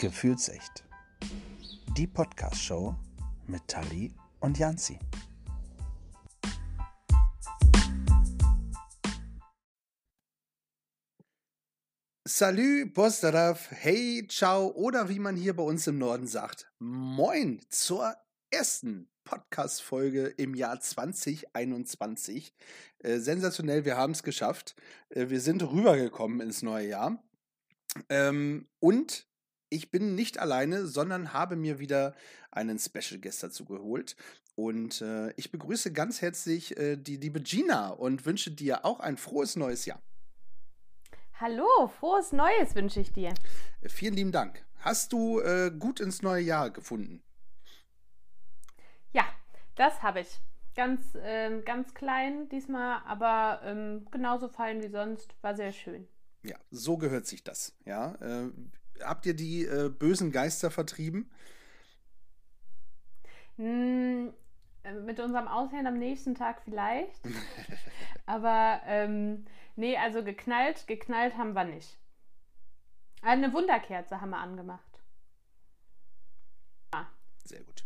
Gefühlsecht. Die Podcast-Show mit Tali und Janzi. Salü, Pozdrav, hey, ciao oder wie man hier bei uns im Norden sagt, moin zur ersten Podcast-Folge im Jahr 2021. Äh, sensationell, wir haben es geschafft. Äh, wir sind rübergekommen ins neue Jahr. Ähm, und ich bin nicht alleine, sondern habe mir wieder einen Special Guest dazu geholt. Und äh, ich begrüße ganz herzlich äh, die liebe Gina und wünsche dir auch ein frohes neues Jahr. Hallo, frohes Neues wünsche ich dir. Vielen lieben Dank. Hast du äh, gut ins neue Jahr gefunden? Ja, das habe ich. Ganz, ähm, ganz klein diesmal, aber ähm, genauso fein wie sonst. War sehr schön. Ja, so gehört sich das. Ja, äh, habt ihr die äh, bösen Geister vertrieben? Äh, mit unserem Aussehen am nächsten Tag vielleicht. Aber ähm, nee, also geknallt, geknallt haben wir nicht. Eine Wunderkerze haben wir angemacht. Ah. Sehr gut.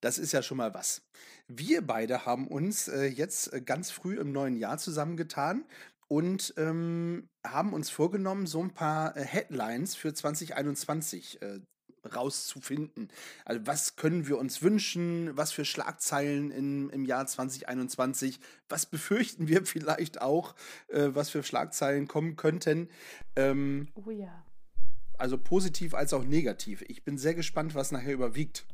Das ist ja schon mal was. Wir beide haben uns äh, jetzt äh, ganz früh im neuen Jahr zusammengetan und ähm, haben uns vorgenommen, so ein paar äh, Headlines für 2021 äh, rauszufinden. Also was können wir uns wünschen? Was für Schlagzeilen in, im Jahr 2021? Was befürchten wir vielleicht auch, äh, was für Schlagzeilen kommen könnten? Ähm, oh ja. Also positiv als auch negativ. Ich bin sehr gespannt, was nachher überwiegt.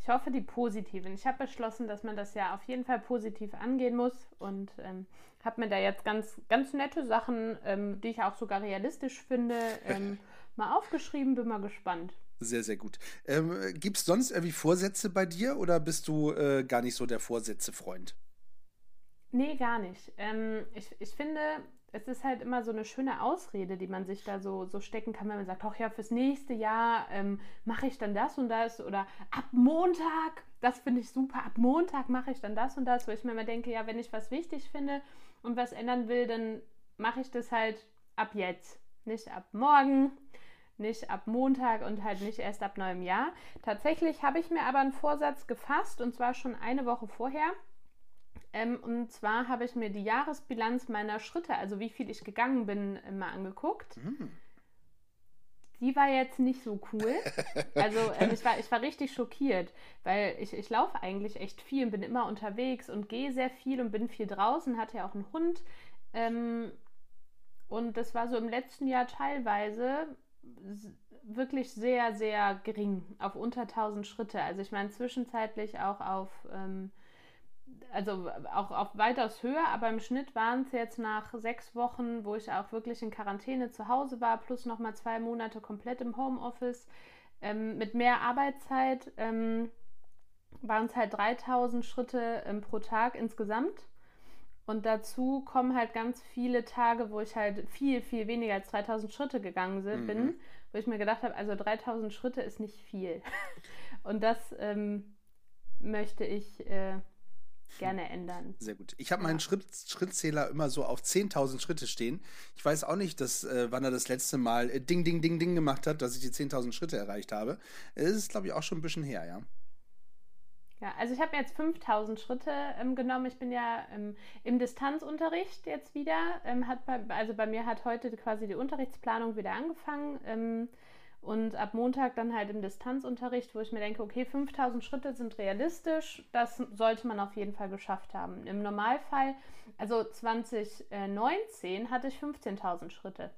Ich hoffe, die positiven. Ich habe beschlossen, dass man das ja auf jeden Fall positiv angehen muss und ähm, habe mir da jetzt ganz, ganz nette Sachen, ähm, die ich auch sogar realistisch finde, ähm, mal aufgeschrieben. Bin mal gespannt. Sehr, sehr gut. Ähm, Gibt es sonst irgendwie Vorsätze bei dir oder bist du äh, gar nicht so der Vorsätze-Freund? Nee, gar nicht. Ähm, ich, ich finde, es ist halt immer so eine schöne Ausrede, die man sich da so, so stecken kann, wenn man sagt, ach ja, fürs nächste Jahr ähm, mache ich dann das und das oder ab Montag, das finde ich super, ab Montag mache ich dann das und das, wo ich mir immer denke, ja, wenn ich was wichtig finde und was ändern will, dann mache ich das halt ab jetzt, nicht ab morgen, nicht ab Montag und halt nicht erst ab neuem Jahr. Tatsächlich habe ich mir aber einen Vorsatz gefasst und zwar schon eine Woche vorher ähm, und zwar habe ich mir die Jahresbilanz meiner Schritte, also wie viel ich gegangen bin, mal angeguckt. Mhm. Die war jetzt nicht so cool. Also ähm, ich, war, ich war richtig schockiert, weil ich, ich laufe eigentlich echt viel und bin immer unterwegs und gehe sehr viel und bin viel draußen, hatte ja auch einen Hund. Ähm, und das war so im letzten Jahr teilweise wirklich sehr, sehr gering, auf unter 1000 Schritte. Also ich meine zwischenzeitlich auch auf... Ähm, also auch auf weitaus höher, aber im Schnitt waren es jetzt nach sechs Wochen, wo ich auch wirklich in Quarantäne zu Hause war, plus nochmal zwei Monate komplett im Homeoffice, ähm, mit mehr Arbeitszeit, ähm, waren es halt 3000 Schritte ähm, pro Tag insgesamt. Und dazu kommen halt ganz viele Tage, wo ich halt viel, viel weniger als 3000 Schritte gegangen mhm. bin, wo ich mir gedacht habe, also 3000 Schritte ist nicht viel. Und das ähm, möchte ich äh, gerne ändern. Sehr gut. Ich habe meinen Schritt, Schrittzähler immer so auf 10.000 Schritte stehen. Ich weiß auch nicht, dass, äh, wann er das letzte Mal äh, Ding, Ding, Ding, Ding gemacht hat, dass ich die 10.000 Schritte erreicht habe. Es ist, glaube ich, auch schon ein bisschen her, ja. Ja, also ich habe jetzt 5000 Schritte ähm, genommen. Ich bin ja ähm, im Distanzunterricht jetzt wieder. Ähm, hat bei, also bei mir hat heute quasi die Unterrichtsplanung wieder angefangen. Und ab Montag dann halt im Distanzunterricht, wo ich mir denke, okay, 5000 Schritte sind realistisch, das sollte man auf jeden Fall geschafft haben. Im Normalfall, also 2019 hatte ich 15.000 Schritte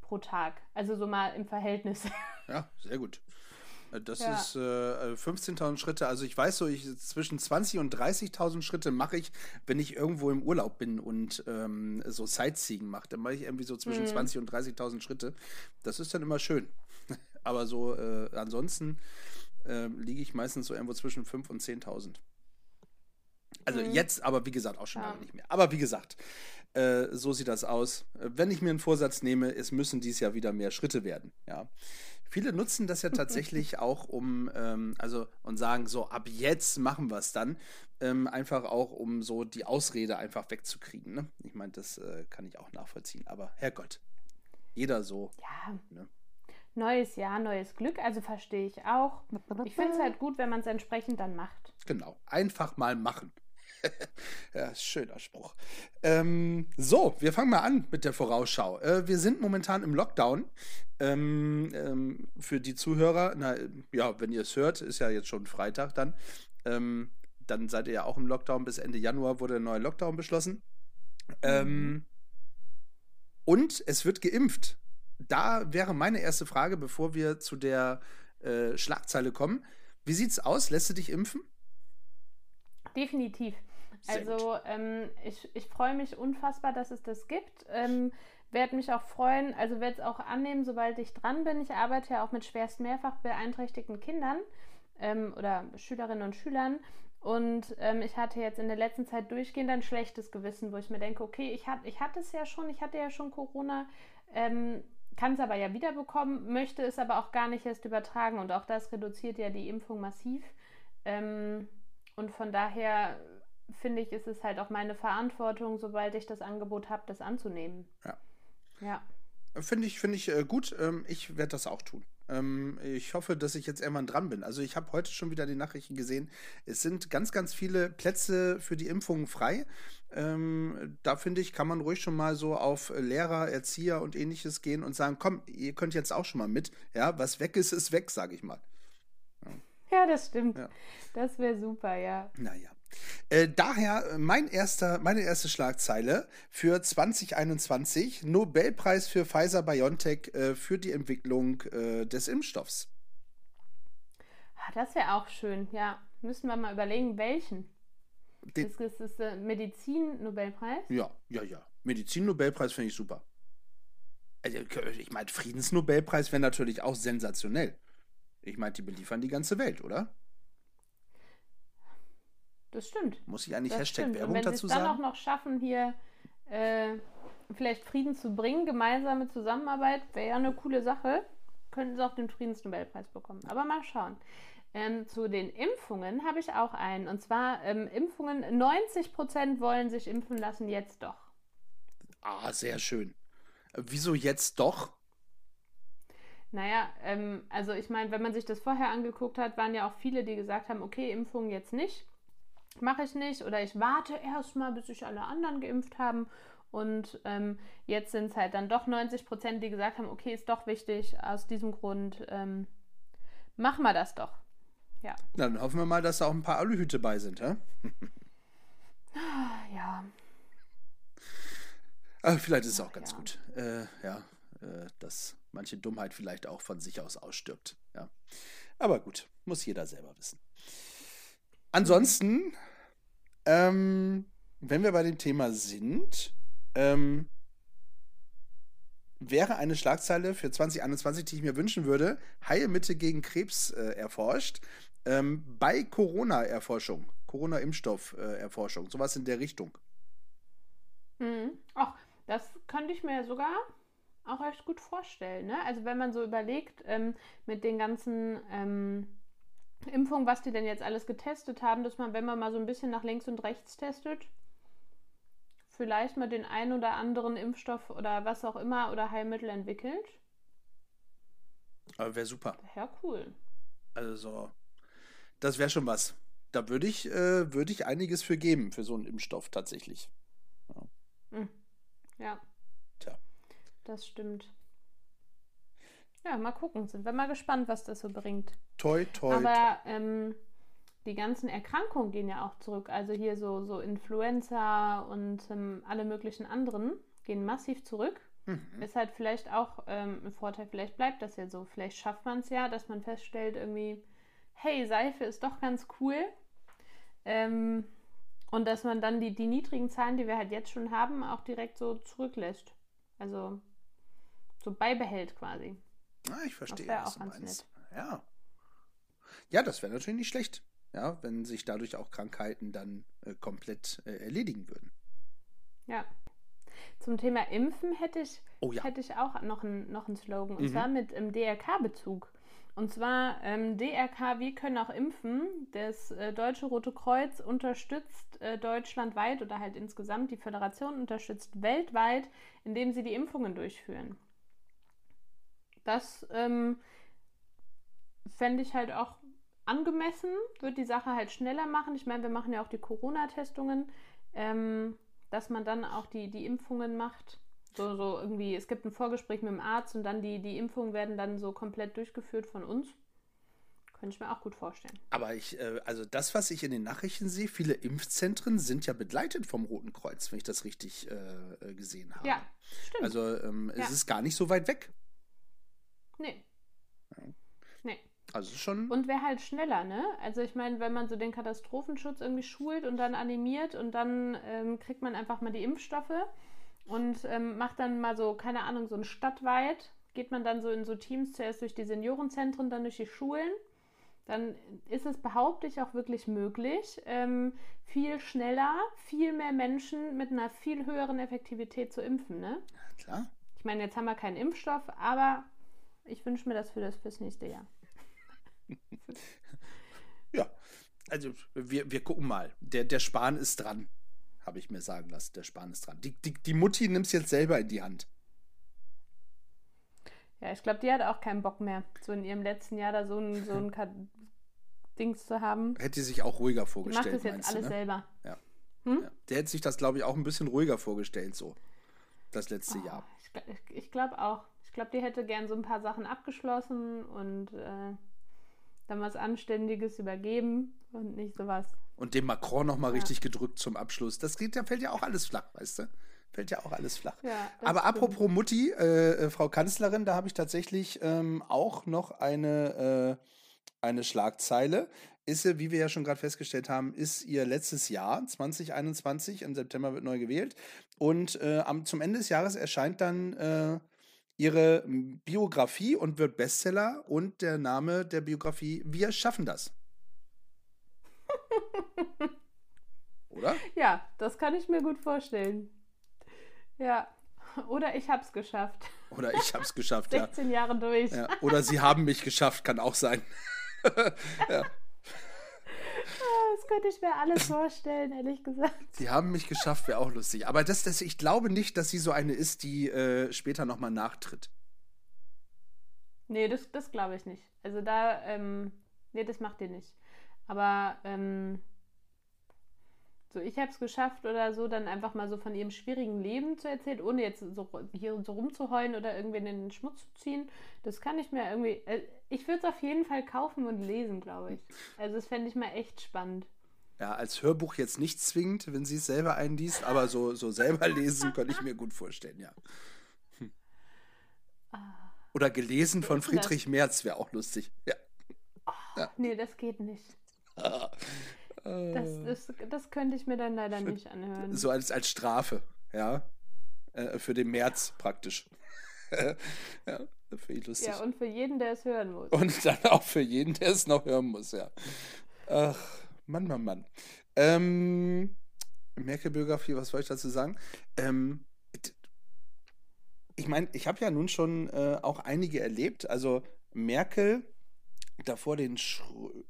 pro Tag, also so mal im Verhältnis. Ja, sehr gut. Äh, das ja. ist äh, 15.000 Schritte. Also ich weiß so, ich zwischen 20 und 30.000 Schritte mache ich, wenn ich irgendwo im Urlaub bin und ähm, so Sightseeing mache. Dann mache ich irgendwie so zwischen mhm. 20 und 30.000 Schritte. Das ist dann immer schön. Aber so äh, ansonsten äh, liege ich meistens so irgendwo zwischen 5.000 und 10.000. Also mhm. jetzt, aber wie gesagt, auch schon ja. lange nicht mehr. Aber wie gesagt, äh, so sieht das aus. Wenn ich mir einen Vorsatz nehme, es müssen dies Jahr wieder mehr Schritte werden. Ja. Viele nutzen das ja tatsächlich auch, um, ähm, also und sagen so, ab jetzt machen wir es dann. Ähm, einfach auch, um so die Ausrede einfach wegzukriegen. Ne? Ich meine, das äh, kann ich auch nachvollziehen. Aber Herrgott, jeder so. Ja. Ne? Neues Jahr, neues Glück, also verstehe ich auch. Ich finde es halt gut, wenn man es entsprechend dann macht. Genau, einfach mal machen. ja, schöner Spruch. Ähm, so, wir fangen mal an mit der Vorausschau. Äh, wir sind momentan im Lockdown. Ähm, ähm, für die Zuhörer, na ja, wenn ihr es hört, ist ja jetzt schon Freitag dann. Ähm, dann seid ihr ja auch im Lockdown. Bis Ende Januar wurde der neue Lockdown beschlossen. Ähm, mhm. und es wird geimpft. Da wäre meine erste Frage, bevor wir zu der äh, Schlagzeile kommen. Wie sieht's aus? Lässt du dich impfen? Definitiv. also ähm, ich, ich freue mich unfassbar, dass es das gibt. Ähm, werde mich auch freuen, also werde es auch annehmen, sobald ich dran bin. Ich arbeite ja auch mit schwerst mehrfach beeinträchtigten Kindern ähm, oder Schülerinnen und Schülern. Und ähm, ich hatte jetzt in der letzten Zeit durchgehend ein schlechtes Gewissen, wo ich mir denke, okay, ich, hat, ich hatte es ja schon, ich hatte ja schon Corona, ähm, kann es aber ja wiederbekommen, möchte es aber auch gar nicht erst übertragen. Und auch das reduziert ja die Impfung massiv. Ähm, und von daher finde ich, ist es halt auch meine Verantwortung, sobald ich das Angebot habe, das anzunehmen. Ja. Ja. Finde ich, finde ich äh, gut. Ähm, ich werde das auch tun. Ähm, ich hoffe, dass ich jetzt irgendwann dran bin. Also ich habe heute schon wieder die Nachrichten gesehen. Es sind ganz, ganz viele Plätze für die Impfungen frei. Ähm, da finde ich, kann man ruhig schon mal so auf Lehrer, Erzieher und ähnliches gehen und sagen, komm, ihr könnt jetzt auch schon mal mit. Ja, was weg ist, ist weg, sage ich mal. Ja, ja das stimmt. Ja. Das wäre super, ja. Naja. Äh, daher äh, mein erster, meine erste Schlagzeile für 2021: Nobelpreis für Pfizer BioNTech äh, für die Entwicklung äh, des Impfstoffs. Ah, das wäre auch schön, ja. Müssen wir mal überlegen, welchen. Den, ist das, das der Medizin-Nobelpreis? Ja, ja, ja. Medizin-Nobelpreis finde ich super. Also, ich meine, Friedensnobelpreis wäre natürlich auch sensationell. Ich meine, die beliefern die ganze Welt, oder? Das stimmt. Muss ich eigentlich das Hashtag stimmt. Werbung dazu sagen? Wenn sie dann auch noch schaffen, hier äh, vielleicht Frieden zu bringen, gemeinsame Zusammenarbeit, wäre ja eine coole Sache, könnten sie auch den Friedensnobelpreis bekommen. Aber mal schauen. Ähm, zu den Impfungen habe ich auch einen. Und zwar ähm, Impfungen, 90 Prozent wollen sich impfen lassen, jetzt doch. Ah, sehr schön. Wieso jetzt doch? Naja, ähm, also ich meine, wenn man sich das vorher angeguckt hat, waren ja auch viele, die gesagt haben, okay, Impfungen jetzt nicht mache ich nicht oder ich warte erstmal, bis sich alle anderen geimpft haben. Und ähm, jetzt sind es halt dann doch 90 Prozent, die gesagt haben, okay, ist doch wichtig, aus diesem Grund ähm, machen wir das doch. Ja. Dann hoffen wir mal, dass da auch ein paar Aluhüte bei sind, hä? ja. Aber vielleicht ist es auch ganz ja. gut. Äh, ja, äh, dass manche Dummheit vielleicht auch von sich aus ausstirbt. Ja. Aber gut, muss jeder selber wissen. Ansonsten, ähm, wenn wir bei dem Thema sind, ähm, wäre eine Schlagzeile für 2021, die ich mir wünschen würde, Heilmittel gegen Krebs äh, erforscht, ähm, bei Corona-Erforschung, Corona-Impfstoff-Erforschung, sowas in der Richtung. Mhm. Ach, das könnte ich mir sogar auch echt gut vorstellen. Ne? Also wenn man so überlegt, ähm, mit den ganzen ähm, Impfung, was die denn jetzt alles getestet haben, dass man, wenn man mal so ein bisschen nach links und rechts testet, vielleicht mal den einen oder anderen Impfstoff oder was auch immer oder Heilmittel entwickelt. Aber wäre super. Ja, cool. Also, das wäre schon was. Da würde ich, äh, würd ich einiges für geben, für so einen Impfstoff tatsächlich. Ja. Hm. ja. Tja. Das stimmt. Ja, mal gucken. Sind wir mal gespannt, was das so bringt. Toi, toi. Aber ähm, die ganzen Erkrankungen gehen ja auch zurück. Also hier so, so Influenza und ähm, alle möglichen anderen gehen massiv zurück. Mhm. Ist halt vielleicht auch ähm, ein Vorteil, vielleicht bleibt das ja so. Vielleicht schafft man es ja, dass man feststellt, irgendwie, hey, Seife ist doch ganz cool. Ähm, und dass man dann die, die niedrigen Zahlen, die wir halt jetzt schon haben, auch direkt so zurücklässt. Also so beibehält quasi. Ah, ich verstehe, das was du meinst. Nett. Ja. Ja, das wäre natürlich nicht schlecht, ja, wenn sich dadurch auch Krankheiten dann äh, komplett äh, erledigen würden. Ja. Zum Thema Impfen hätte ich, oh, ja. hätte ich auch noch, ein, noch einen Slogan, und mhm. zwar mit ähm, DRK-Bezug. Und zwar ähm, DRK, wir können auch impfen. Das äh, Deutsche Rote Kreuz unterstützt äh, deutschlandweit oder halt insgesamt die Föderation unterstützt weltweit, indem sie die Impfungen durchführen. Das ähm, fände ich halt auch angemessen, wird die Sache halt schneller machen. Ich meine, wir machen ja auch die Corona-Testungen, ähm, dass man dann auch die, die Impfungen macht. So, so irgendwie, es gibt ein Vorgespräch mit dem Arzt und dann die, die Impfungen werden dann so komplett durchgeführt von uns. Könnte ich mir auch gut vorstellen. Aber ich, äh, also das, was ich in den Nachrichten sehe, viele Impfzentren sind ja begleitet vom Roten Kreuz, wenn ich das richtig äh, äh gesehen habe. Ja, stimmt. Also ähm, ja. es ist gar nicht so weit weg. Nee. Ja. Nee. Also schon. Und wäre halt schneller, ne? Also ich meine, wenn man so den Katastrophenschutz irgendwie schult und dann animiert und dann ähm, kriegt man einfach mal die Impfstoffe und ähm, macht dann mal so, keine Ahnung, so ein stadtweit, geht man dann so in so Teams zuerst durch die Seniorenzentren, dann durch die Schulen. Dann ist es, behaupte ich, auch wirklich möglich, ähm, viel schneller, viel mehr Menschen mit einer viel höheren Effektivität zu impfen, ne? Ja, klar. Ich meine, jetzt haben wir keinen Impfstoff, aber ich wünsche mir das für das fürs nächste Jahr. ja, also wir, wir gucken mal. Der, der Spahn ist dran, habe ich mir sagen lassen. Der Spahn ist dran. Die, die, die Mutti nimmt es jetzt selber in die Hand. Ja, ich glaube, die hat auch keinen Bock mehr, so in ihrem letzten Jahr da so ein, so ein Dings zu haben. Hätte sie sich auch ruhiger vorgestellt. Die macht das jetzt alles du, ne? selber. Ja. Hm? ja. Der hätte sich das, glaube ich, auch ein bisschen ruhiger vorgestellt, so. Das letzte oh, Jahr. Ich, ich glaube auch. Ich glaube, die hätte gern so ein paar Sachen abgeschlossen und äh, dann was Anständiges übergeben und nicht sowas. Und dem Macron nochmal ja. richtig gedrückt zum Abschluss. Das geht, da fällt ja auch alles flach, weißt du? Fällt ja auch alles flach. Ja, Aber stimmt. apropos Mutti, äh, äh, Frau Kanzlerin, da habe ich tatsächlich ähm, auch noch eine, äh, eine Schlagzeile. Ist sie, wie wir ja schon gerade festgestellt haben, ist ihr letztes Jahr, 2021, im September wird neu gewählt. Und äh, am, zum Ende des Jahres erscheint dann äh, ihre Biografie und wird Bestseller und der Name der Biografie Wir schaffen das. Oder? Ja, das kann ich mir gut vorstellen. Ja. Oder ich hab's geschafft. Oder ich hab's geschafft, 16 ja. Jahre durch. Ja. Oder sie haben mich geschafft, kann auch sein. ja. Das könnte ich mir alles vorstellen, ehrlich gesagt. Sie haben mich geschafft, wäre auch lustig. Aber das, das, ich glaube nicht, dass sie so eine ist, die äh, später nochmal nachtritt. Nee, das, das glaube ich nicht. Also da, ähm, nee, das macht ihr nicht. Aber ähm, so, ich habe es geschafft oder so, dann einfach mal so von ihrem schwierigen Leben zu erzählen, ohne jetzt so hier so rumzuheulen oder irgendwen in den Schmutz zu ziehen. Das kann ich mir irgendwie. Äh, ich würde es auf jeden Fall kaufen und lesen, glaube ich. Also, das fände ich mal echt spannend. Ja, als Hörbuch jetzt nicht zwingend, wenn sie es selber einliest, aber so, so selber lesen könnte ich mir gut vorstellen, ja. Hm. Oder gelesen von Friedrich Merz wäre auch lustig. Ja. Oh, ja. Nee, das geht nicht. Das, äh. das, das könnte ich mir dann leider nicht anhören. So als, als Strafe, ja. Äh, für den März praktisch. ja, finde ich lustig. Ja, und für jeden, der es hören muss. Und dann auch für jeden, der es noch hören muss, ja. Ach, Mann, Mann, Mann. Ähm, Merkel-Biografie, was soll ich dazu sagen? Ähm, ich meine, ich habe ja nun schon äh, auch einige erlebt. Also Merkel, davor den Schrö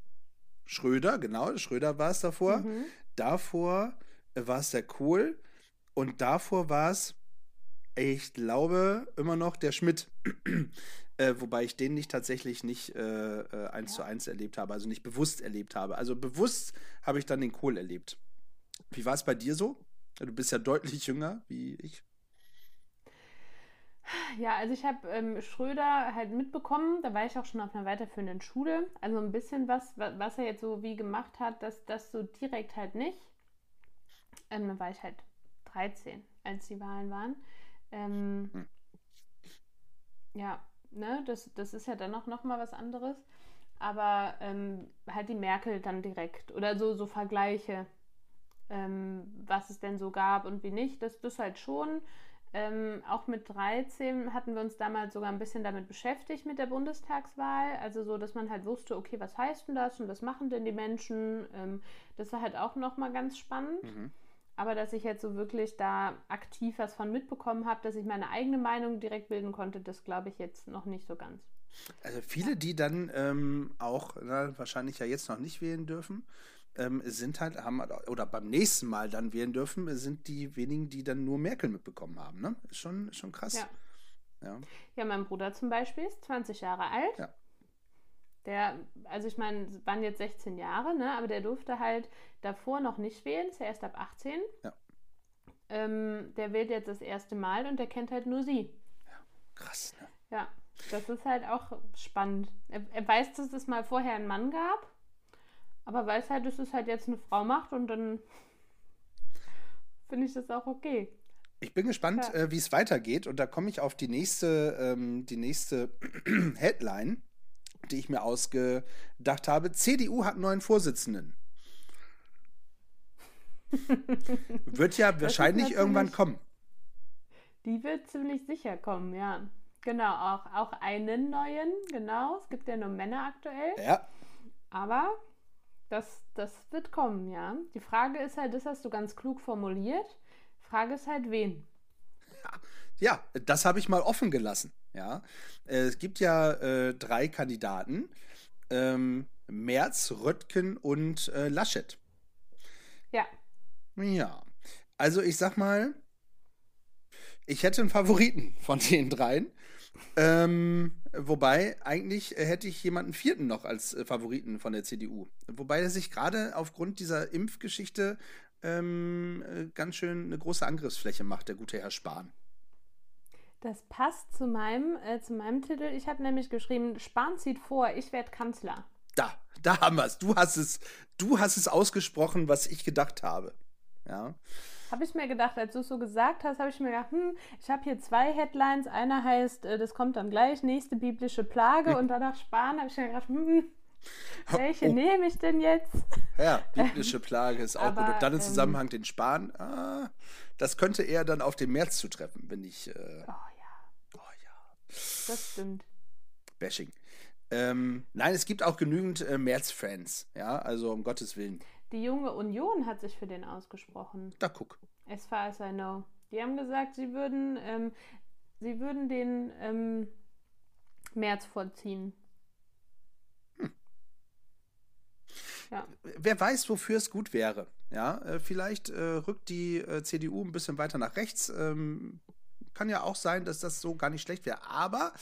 Schröder, genau, Schröder war es davor. Mhm. Davor war es der Kohl und davor war es, ich glaube, immer noch der Schmidt. äh, wobei ich den nicht tatsächlich nicht äh, äh, eins ja. zu eins erlebt habe, also nicht bewusst erlebt habe. Also bewusst habe ich dann den Kohl erlebt. Wie war es bei dir so? Du bist ja deutlich jünger wie ich. Ja, also ich habe ähm, Schröder halt mitbekommen, da war ich auch schon auf einer weiterführenden Schule. Also ein bisschen was, was er jetzt so wie gemacht hat, dass das so direkt halt nicht. Ähm, dann war ich halt 13, als die Wahlen waren. Ähm, hm. Ja, ne, das, das ist ja dann noch, noch mal was anderes. Aber ähm, halt die Merkel dann direkt oder so, so Vergleiche, ähm, was es denn so gab und wie nicht, das, das halt schon. Ähm, auch mit 13 hatten wir uns damals sogar ein bisschen damit beschäftigt mit der Bundestagswahl. Also so, dass man halt wusste, okay, was heißt denn das und was machen denn die Menschen? Ähm, das war halt auch nochmal ganz spannend. Mhm. Aber dass ich jetzt so wirklich da aktiv was von mitbekommen habe, dass ich meine eigene Meinung direkt bilden konnte, das glaube ich jetzt noch nicht so ganz. Also viele, die dann ähm, auch na, wahrscheinlich ja jetzt noch nicht wählen dürfen, ähm, sind halt, haben oder beim nächsten Mal dann wählen dürfen, sind die wenigen, die dann nur Merkel mitbekommen haben. Ne? Ist schon, schon krass. Ja. Ja, ja mein Bruder zum Beispiel ist 20 Jahre alt. Ja. Der, also ich meine, waren jetzt 16 Jahre, ne? aber der durfte halt davor noch nicht wählen, ist ja erst ab 18. Ja. Ähm, der wählt jetzt das erste Mal und der kennt halt nur sie. krass. Ne? Ja, das ist halt auch spannend. Er, er weiß, dass es mal vorher einen Mann gab, aber weiß halt, dass es halt jetzt eine Frau macht und dann finde ich das auch okay. Ich bin gespannt, Ja. äh, wie es weitergeht. Und da komme ich auf die nächste, ähm, die nächste Headline, die ich mir ausgedacht habe. CDU hat einen neuen Vorsitzenden. Wird ja wahrscheinlich irgendwann kommen. Die wird ziemlich sicher kommen, ja. Genau, auch, auch einen neuen, genau. Es gibt ja nur Männer aktuell. Ja, Aber das, das wird kommen, ja. Die Frage ist halt, das hast du ganz klug formuliert. Frage ist halt, wen? ja, das habe ich mal offen gelassen. Ja, es gibt ja äh, drei Kandidaten: ähm, Merz, Röttgen und äh, Laschet. Ja, Ja, also ich sag mal, ich hätte einen Favoriten von den dreien. Ähm, wobei, eigentlich äh, hätte ich jemanden vierten noch als äh, Favoriten von der CDU. Wobei er sich gerade aufgrund dieser Impfgeschichte ähm, äh, ganz schön eine große Angriffsfläche macht, der gute Herr Spahn. das passt zu meinem, äh, zu meinem Titel. Ich habe nämlich geschrieben, Spahn zieht vor, ich werde Kanzler. Da, da haben wir es. Du hast es, du hast es ausgesprochen, was ich gedacht habe. Ja. Habe ich mir gedacht, als du es so gesagt hast, habe ich mir gedacht, hm, ich habe hier zwei Headlines. Einer heißt, äh, das kommt dann gleich, nächste biblische Plage. Und danach Spahn habe ich mir gedacht, hm, welche Oh. nehme ich denn jetzt? Ja, biblische Plage ist auch aber, gut. Und dann im ähm, Zusammenhang den Spahn, ah, das könnte eher dann auf den März zutreffen, wenn ich. Äh, Oh ja, oh ja, das stimmt. Bashing. Ähm, nein, es gibt auch genügend äh, März-Fans, ja, also um Gottes Willen. Die junge Union hat sich für den ausgesprochen. Da guck. As far as I know. Die haben gesagt, sie würden, ähm, sie würden den ähm, März vorziehen. Ja, Wer weiß, wofür es gut wäre. Ja, äh, vielleicht äh, rückt die äh, CDU ein bisschen weiter nach rechts. Ähm, kann ja auch sein, dass das so gar nicht schlecht wäre. Aber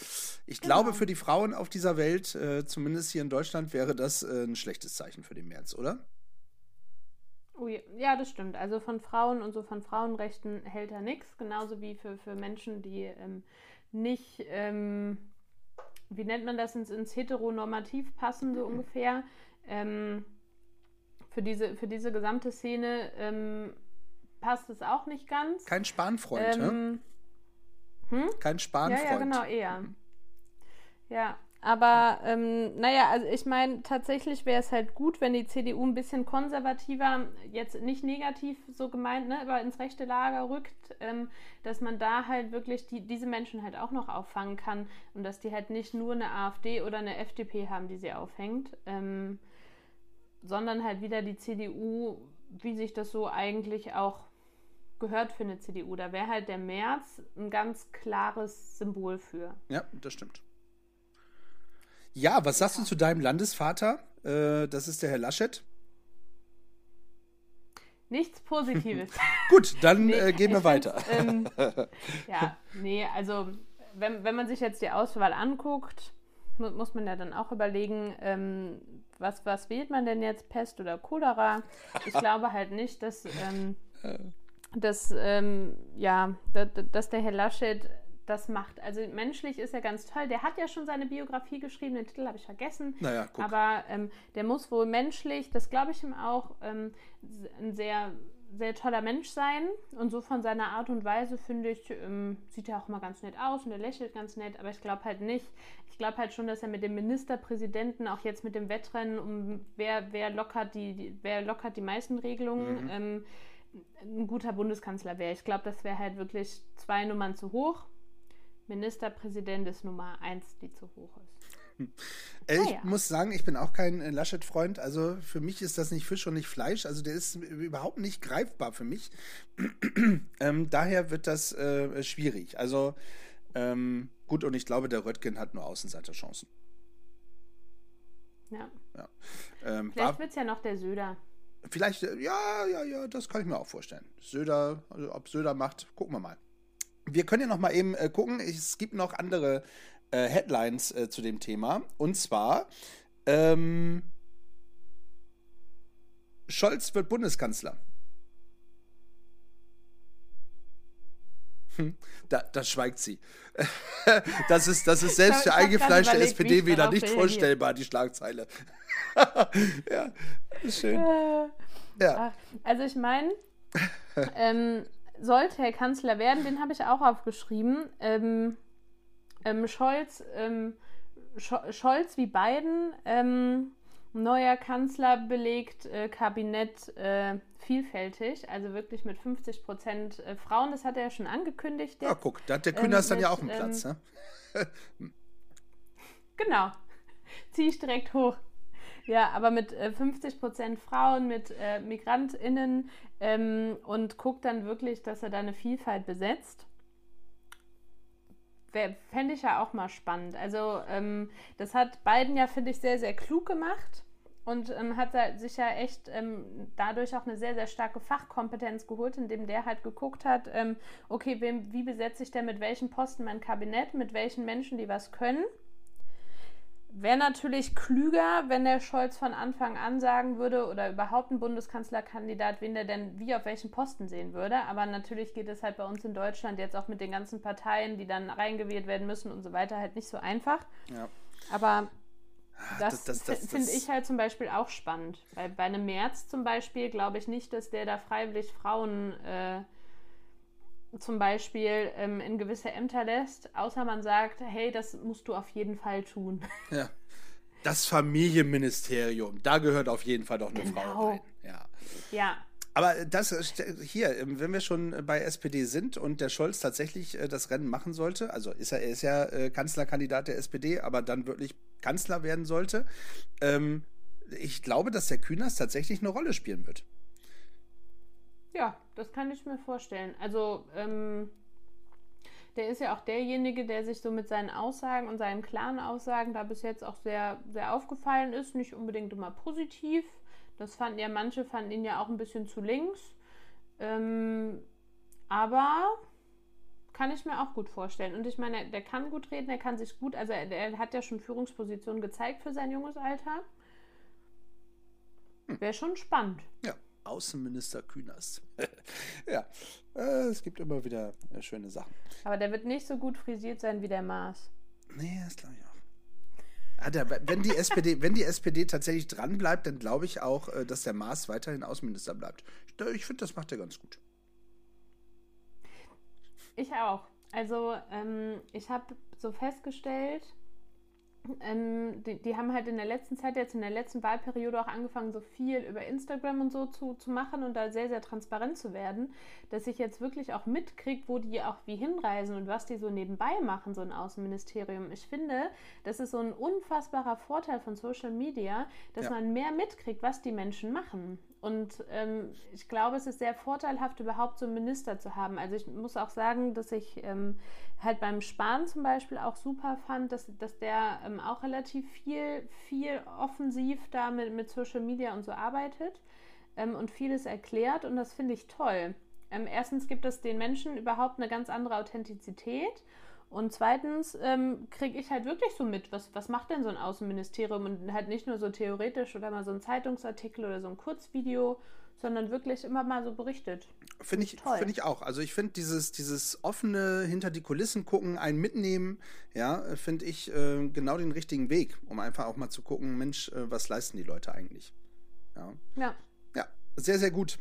ich glaube, Genau. für die Frauen auf dieser Welt, äh, zumindest hier in Deutschland, wäre das äh, ein schlechtes Zeichen für den März, oder? oh, ja, das stimmt. Also von Frauen und so von Frauenrechten hält er nichts. Genauso wie für, für Menschen, die ähm, nicht, ähm, wie nennt man das, ins, ins Heteronormativ passen, so ungefähr. Ähm, für, diese, für diese gesamte Szene ähm, passt es auch nicht ganz. Kein Spanfreund, hä? Ähm, Kein ja, Spanfreund. ja, genau, eher. Ja, aber ähm, naja, also ich meine, tatsächlich wäre es halt gut, wenn die CDU ein bisschen konservativer, jetzt nicht negativ so gemeint, ne, aber ins rechte Lager rückt, ähm, dass man da halt wirklich die, diese Menschen halt auch noch auffangen kann und dass die halt nicht nur eine AfD oder eine FDP haben, die sie aufhängt, ähm, sondern halt wieder die CDU, wie sich das so eigentlich auch gehört für eine CDU. Da wäre halt der März ein ganz klares Symbol für. Ja, das stimmt. Ja, was sagst du zu deinem Landesvater? Äh, das ist der Herr Laschet. Nichts Positives. Gut, dann Nee, äh, gehen wir weiter. Ähm, ja, nee, also wenn, wenn man sich jetzt die Auswahl anguckt, mu muss man ja dann auch überlegen, ähm, was, was wählt man denn jetzt, Pest oder Cholera? Ich glaube halt nicht, dass, ähm, dass, ähm, ja, dass, der Herr Laschet das macht. Also menschlich ist er ganz toll. Der hat ja schon seine Biografie geschrieben, den Titel habe ich vergessen. Naja, guck. Aber ähm, der muss wohl menschlich, das glaube ich ihm auch, ähm, ein sehr, sehr toller Mensch sein. Und so von seiner Art und Weise, finde ich, ähm, sieht er auch mal ganz nett aus und er lächelt ganz nett. Aber ich glaube halt nicht. Ich glaube halt schon, dass er mit dem Ministerpräsidenten, auch jetzt mit dem Wettrennen, um wer, wer, lockert, die, die, wer lockert die meisten Regelungen, Mhm. Ein guter Bundeskanzler wäre. Ich glaube, das wäre halt wirklich zwei Nummern zu hoch. Ministerpräsident ist Nummer eins, die zu hoch ist. Äh, ich Naja. muss sagen, ich bin auch kein äh, Laschet-Freund. Also für mich ist das nicht Fisch und nicht Fleisch. Also der ist überhaupt nicht greifbar für mich. ähm, daher wird das äh, schwierig. Also ähm, gut, und ich glaube, der Röttgen hat nur Außenseiterchancen. Ja. Ja. Ähm, Vielleicht wird es ja noch der Söder. Vielleicht, äh, ja, ja, ja, das kann ich mir auch vorstellen. Söder, also ob Söder macht, gucken wir mal. wir können ja noch mal eben äh, gucken. Es gibt noch andere äh, Headlines äh, zu dem Thema. Und zwar ähm, Scholz wird Bundeskanzler. Da, da schweigt sie. das, ist, das ist selbst für eingefleischte SPD-Wähler nicht vorstellbar, die Schlagzeile. ja, schön. Äh, ja. Also ich meine, ähm, sollte Herr Kanzler werden, den habe ich auch aufgeschrieben. Ähm, ähm, Scholz, ähm, Scholz wie Biden, ähm, neuer Kanzler belegt äh, Kabinett äh, vielfältig, also wirklich mit 50 Prozent äh, Frauen. Das hat er ja schon angekündigt. Jetzt. Ja, guck, da hat der Kühner ähm, dann ja auch einen Platz. Ähm, ne? genau. Ziehe ich direkt hoch. Ja, aber mit äh, 50 Prozent Frauen, mit äh, MigrantInnen ähm, und guckt dann wirklich, dass er da eine Vielfalt besetzt. Fände ich ja auch mal spannend. Also, ähm, das hat Biden ja, finde ich, sehr, sehr klug gemacht und ähm, hat sich ja echt ähm, dadurch auch eine sehr, sehr starke Fachkompetenz geholt, indem der halt geguckt hat, ähm, okay, wem, wie besetze ich denn mit welchen Posten mein Kabinett, mit welchen Menschen, die was können Wäre natürlich klüger, wenn der Scholz von Anfang an sagen würde oder überhaupt ein Bundeskanzlerkandidat, wen der denn wie auf welchen Posten sehen würde. Aber natürlich geht es halt bei uns in Deutschland jetzt auch mit den ganzen Parteien, die dann reingewählt werden müssen und so weiter, halt nicht so einfach. Ja. Aber das, das, das, das finde ich halt zum Beispiel auch spannend. Weil bei einem März zum Beispiel glaube ich nicht, dass der da freiwillig Frauen äh, zum Beispiel ähm, in gewisse Ämter lässt, außer man sagt, hey, das musst du auf jeden Fall tun. Ja. Das Familienministerium, da gehört auf jeden Fall doch eine genau. Frau rein. Ja. Ja. Aber das hier, wenn wir schon bei SPD sind und der Scholz tatsächlich äh, das Rennen machen sollte, also ist er, er ist ja äh, Kanzlerkandidat der SPD, aber dann wirklich Kanzler werden sollte, ähm, ich glaube, dass der Kühners tatsächlich eine Rolle spielen wird. Ja, das kann ich mir vorstellen. Also, ähm, der ist ja auch derjenige, der sich so mit seinen Aussagen und seinen klaren Aussagen da bis jetzt auch sehr, sehr aufgefallen ist. Nicht unbedingt immer positiv. Das fanden ja manche, fanden ihn ja auch ein bisschen zu links. Ähm, aber kann ich mir auch gut vorstellen. Und ich meine, der kann gut reden, er kann sich gut, also er, er hat ja schon Führungspositionen gezeigt für sein junges Alter. Hm. Wäre schon spannend. Ja. Außenminister Künast. ja, äh, es gibt immer wieder äh, schöne Sachen. Aber der wird nicht so gut frisiert sein wie der Maas. Nee, das glaube ich auch. Ah, der, wenn, die SPD, wenn die SPD tatsächlich dran bleibt, dann glaube ich auch, äh, dass der Maas weiterhin Außenminister bleibt. Ich, ich finde, das macht er ganz gut. Ich auch. Also, ähm, ich habe so festgestellt, ähm, die, die, haben halt in der letzten Zeit, jetzt in der letzten Wahlperiode auch angefangen, so viel über Instagram und so zu, zu machen und da sehr, sehr transparent zu werden, dass ich jetzt wirklich auch mitkriege, wo die auch wie hinreisen und was die so nebenbei machen, so ein Außenministerium. Ich finde, das ist so ein unfassbarer Vorteil von Social Media, dass ja. man mehr mitkriegt, was die Menschen machen. Und ähm, ich glaube, es ist sehr vorteilhaft, überhaupt so einen Minister zu haben. Also ich muss auch sagen, dass ich ähm, halt beim Sparen zum Beispiel auch super fand, dass, dass der ähm, auch relativ viel, viel offensiv da mit, mit Social Media und so arbeitet ähm, und vieles erklärt. Und das finde ich toll. Ähm, erstens gibt es den Menschen überhaupt eine ganz andere Authentizität. Und zweitens ähm, kriege ich halt wirklich so mit, was, was macht denn so ein Außenministerium und halt nicht nur so theoretisch oder mal so ein Zeitungsartikel oder so ein Kurzvideo, sondern wirklich immer mal so berichtet. Finde ich, find ich auch. Also ich finde dieses, dieses offene hinter die Kulissen gucken, einen mitnehmen, ja, finde ich äh, genau den richtigen Weg, um einfach auch mal zu gucken, Mensch, äh, was leisten die Leute eigentlich? Ja. Ja, ja sehr, sehr gut.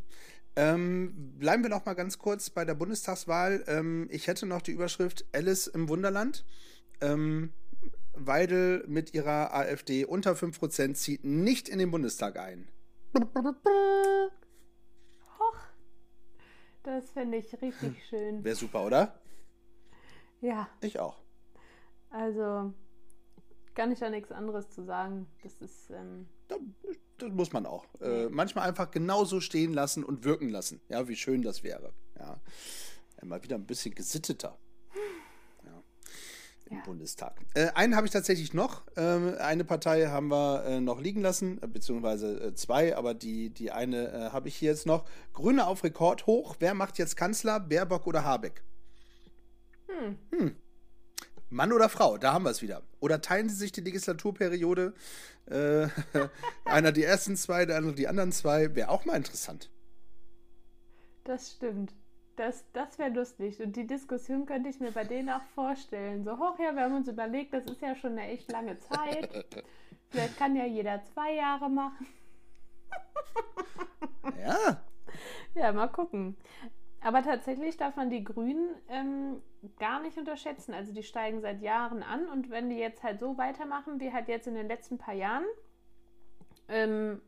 Ähm, bleiben wir noch mal ganz kurz bei der Bundestagswahl. Ähm, ich hätte noch die Überschrift Alice im Wunderland. Ähm, Weidel mit ihrer AfD unter 5% zieht nicht in den Bundestag ein. Och, das finde ich richtig schön. Wäre super, oder? Ja. Ich auch. Also, kann ich da nichts anderes zu sagen. Das ist. Ähm das muss man auch. Äh, manchmal einfach genauso stehen lassen und wirken lassen. Ja, wie schön das wäre. Ja. mal wieder ein bisschen gesitteter. Ja. Im ja. Bundestag. Äh, einen habe ich tatsächlich noch. Ähm, eine Partei haben wir äh, noch liegen lassen, äh, beziehungsweise äh, zwei, aber die, die eine äh, habe ich hier jetzt noch. Grüne auf Rekord hoch. Wer macht jetzt Kanzler? Baerbock oder Habeck? Hm. Hm. Mann oder Frau, da haben wir es wieder. Oder teilen sie sich die Legislaturperiode? Äh, einer die ersten zwei, der andere die anderen zwei. Wäre auch mal interessant. Das stimmt. Das, das wäre lustig. Und die Diskussion könnte ich mir bei denen auch vorstellen. So, hoch ja, wir haben uns überlegt, das ist ja schon eine echt lange Zeit. Vielleicht kann ja jeder zwei Jahre machen. ja. Ja, mal gucken. Aber tatsächlich darf man die Grünen ähm, gar nicht unterschätzen. Also die steigen seit Jahren an und wenn die jetzt halt so weitermachen wie halt jetzt in den letzten paar Jahren, ähm,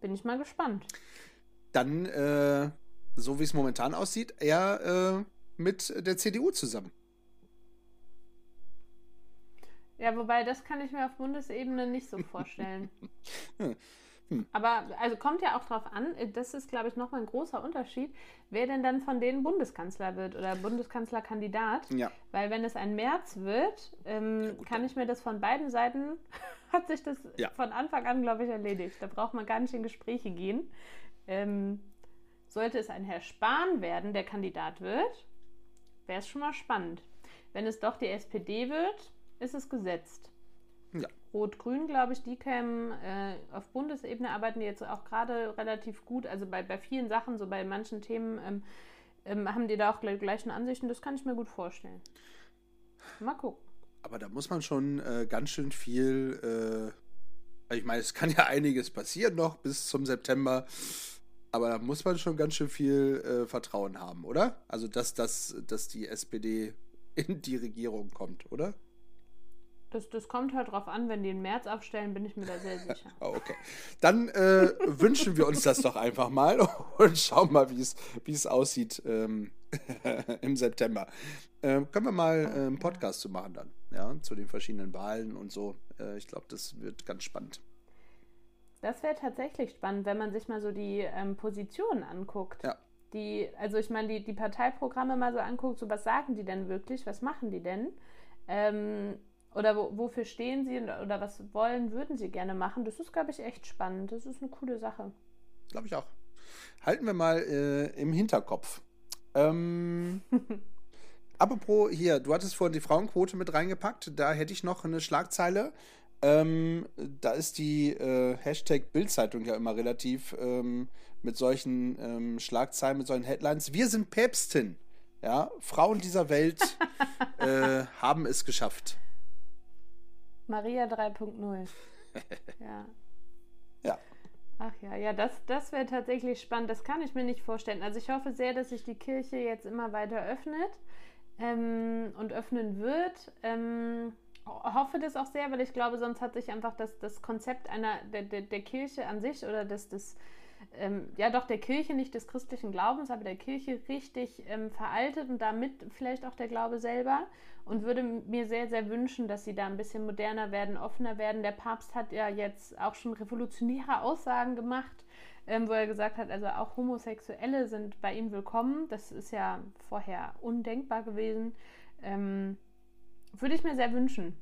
bin ich mal gespannt. Dann, äh, so wie es momentan aussieht, eher äh, mit der CDU zusammen. Ja, wobei das kann ich mir auf Bundesebene nicht so vorstellen. hm. Aber also kommt ja auch drauf an, das ist, glaube ich, nochmal ein großer Unterschied, wer denn dann von denen Bundeskanzler wird oder Bundeskanzlerkandidat. Ja. Weil wenn es ein März wird, ähm, ja, gut, kann ich mir das von beiden Seiten, hat sich das ja. von Anfang an, glaube ich, erledigt. Da braucht man gar nicht in Gespräche gehen. Ähm, sollte es ein Herr Spahn werden, der Kandidat wird, wäre es schon mal spannend. Wenn es doch die SPD wird, ist es gesetzt. Ja. Rot-Grün, glaube ich, die kämen äh, auf Bundesebene, arbeiten die jetzt auch gerade relativ gut. Also bei, bei vielen Sachen, so bei manchen Themen, ähm, ähm, haben die da auch gleich, gleichen Ansichten. Das kann ich mir gut vorstellen. Mal gucken. Aber da muss man schon äh, ganz schön viel. Äh, ich meine, es kann ja einiges passieren noch bis zum September. Aber da muss man schon ganz schön viel äh, Vertrauen haben, oder? Also, dass, dass, dass die SPD in die Regierung kommt, oder? Das, das kommt halt drauf an, wenn die im März aufstellen, bin ich mir da sehr sicher. oh, okay. Dann äh, wünschen wir uns das doch einfach mal und schauen mal, wie es aussieht ähm, im September. Ähm, können wir mal äh, einen Podcast zu machen dann, ja, zu den verschiedenen Wahlen und so. Äh, ich glaube, das wird ganz spannend. Das wäre tatsächlich spannend, wenn man sich mal so die ähm, Positionen anguckt. Ja. Die, also ich meine, die, die Parteiprogramme mal so anguckt, so was sagen die denn wirklich, was machen die denn? Ähm, oder wo, wofür stehen sie oder was wollen, würden sie gerne machen? Das ist, glaube ich, echt spannend. Das ist eine coole Sache. Glaube ich auch. Halten wir mal äh, im Hinterkopf. Ähm, apropos hier, du hattest vorhin die Frauenquote mit reingepackt. Da hätte ich noch eine Schlagzeile. Ähm, da ist die äh, Hashtag Bildzeitung ja immer relativ ähm, mit solchen ähm, Schlagzeilen, mit solchen Headlines. Wir sind Päpstin. Ja, Frauen dieser Welt äh, haben es geschafft. Maria 3.0. ja. Ja. Ach ja, ja, das, das wäre tatsächlich spannend. Das kann ich mir nicht vorstellen. Also ich hoffe sehr, dass sich die Kirche jetzt immer weiter öffnet ähm, und öffnen wird. Ähm, hoffe das auch sehr, weil ich glaube, sonst hat sich einfach das, das Konzept einer der, der, der Kirche an sich oder des, des ähm, ja doch der Kirche, nicht des christlichen Glaubens, aber der Kirche richtig ähm, veraltet und damit vielleicht auch der Glaube selber und würde mir sehr, sehr wünschen, dass sie da ein bisschen moderner werden, offener werden. Der Papst hat ja jetzt auch schon revolutionäre Aussagen gemacht, ähm, wo er gesagt hat, also auch Homosexuelle sind bei ihm willkommen. Das ist ja vorher undenkbar gewesen. Ähm, würde ich mir sehr wünschen.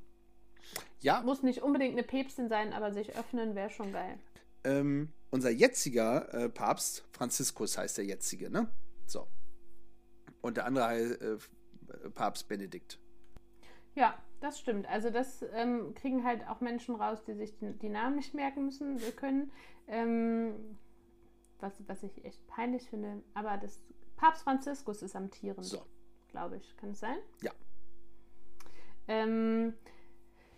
Ja. Muss nicht unbedingt eine Päpstin sein, aber sich öffnen wäre schon geil. Ähm, unser jetziger äh, Papst, Franziskus heißt der jetzige, ne? So. Und der andere heißt äh, Papst Benedikt. Ja, das stimmt. Also das ähm, kriegen halt auch Menschen raus, die sich die, die Namen nicht merken müssen äh, können. Ähm, was, was ich echt peinlich finde. Aber das Papst Franziskus ist amtierend. So. Glaube ich. Kann es sein? Ja. Ähm,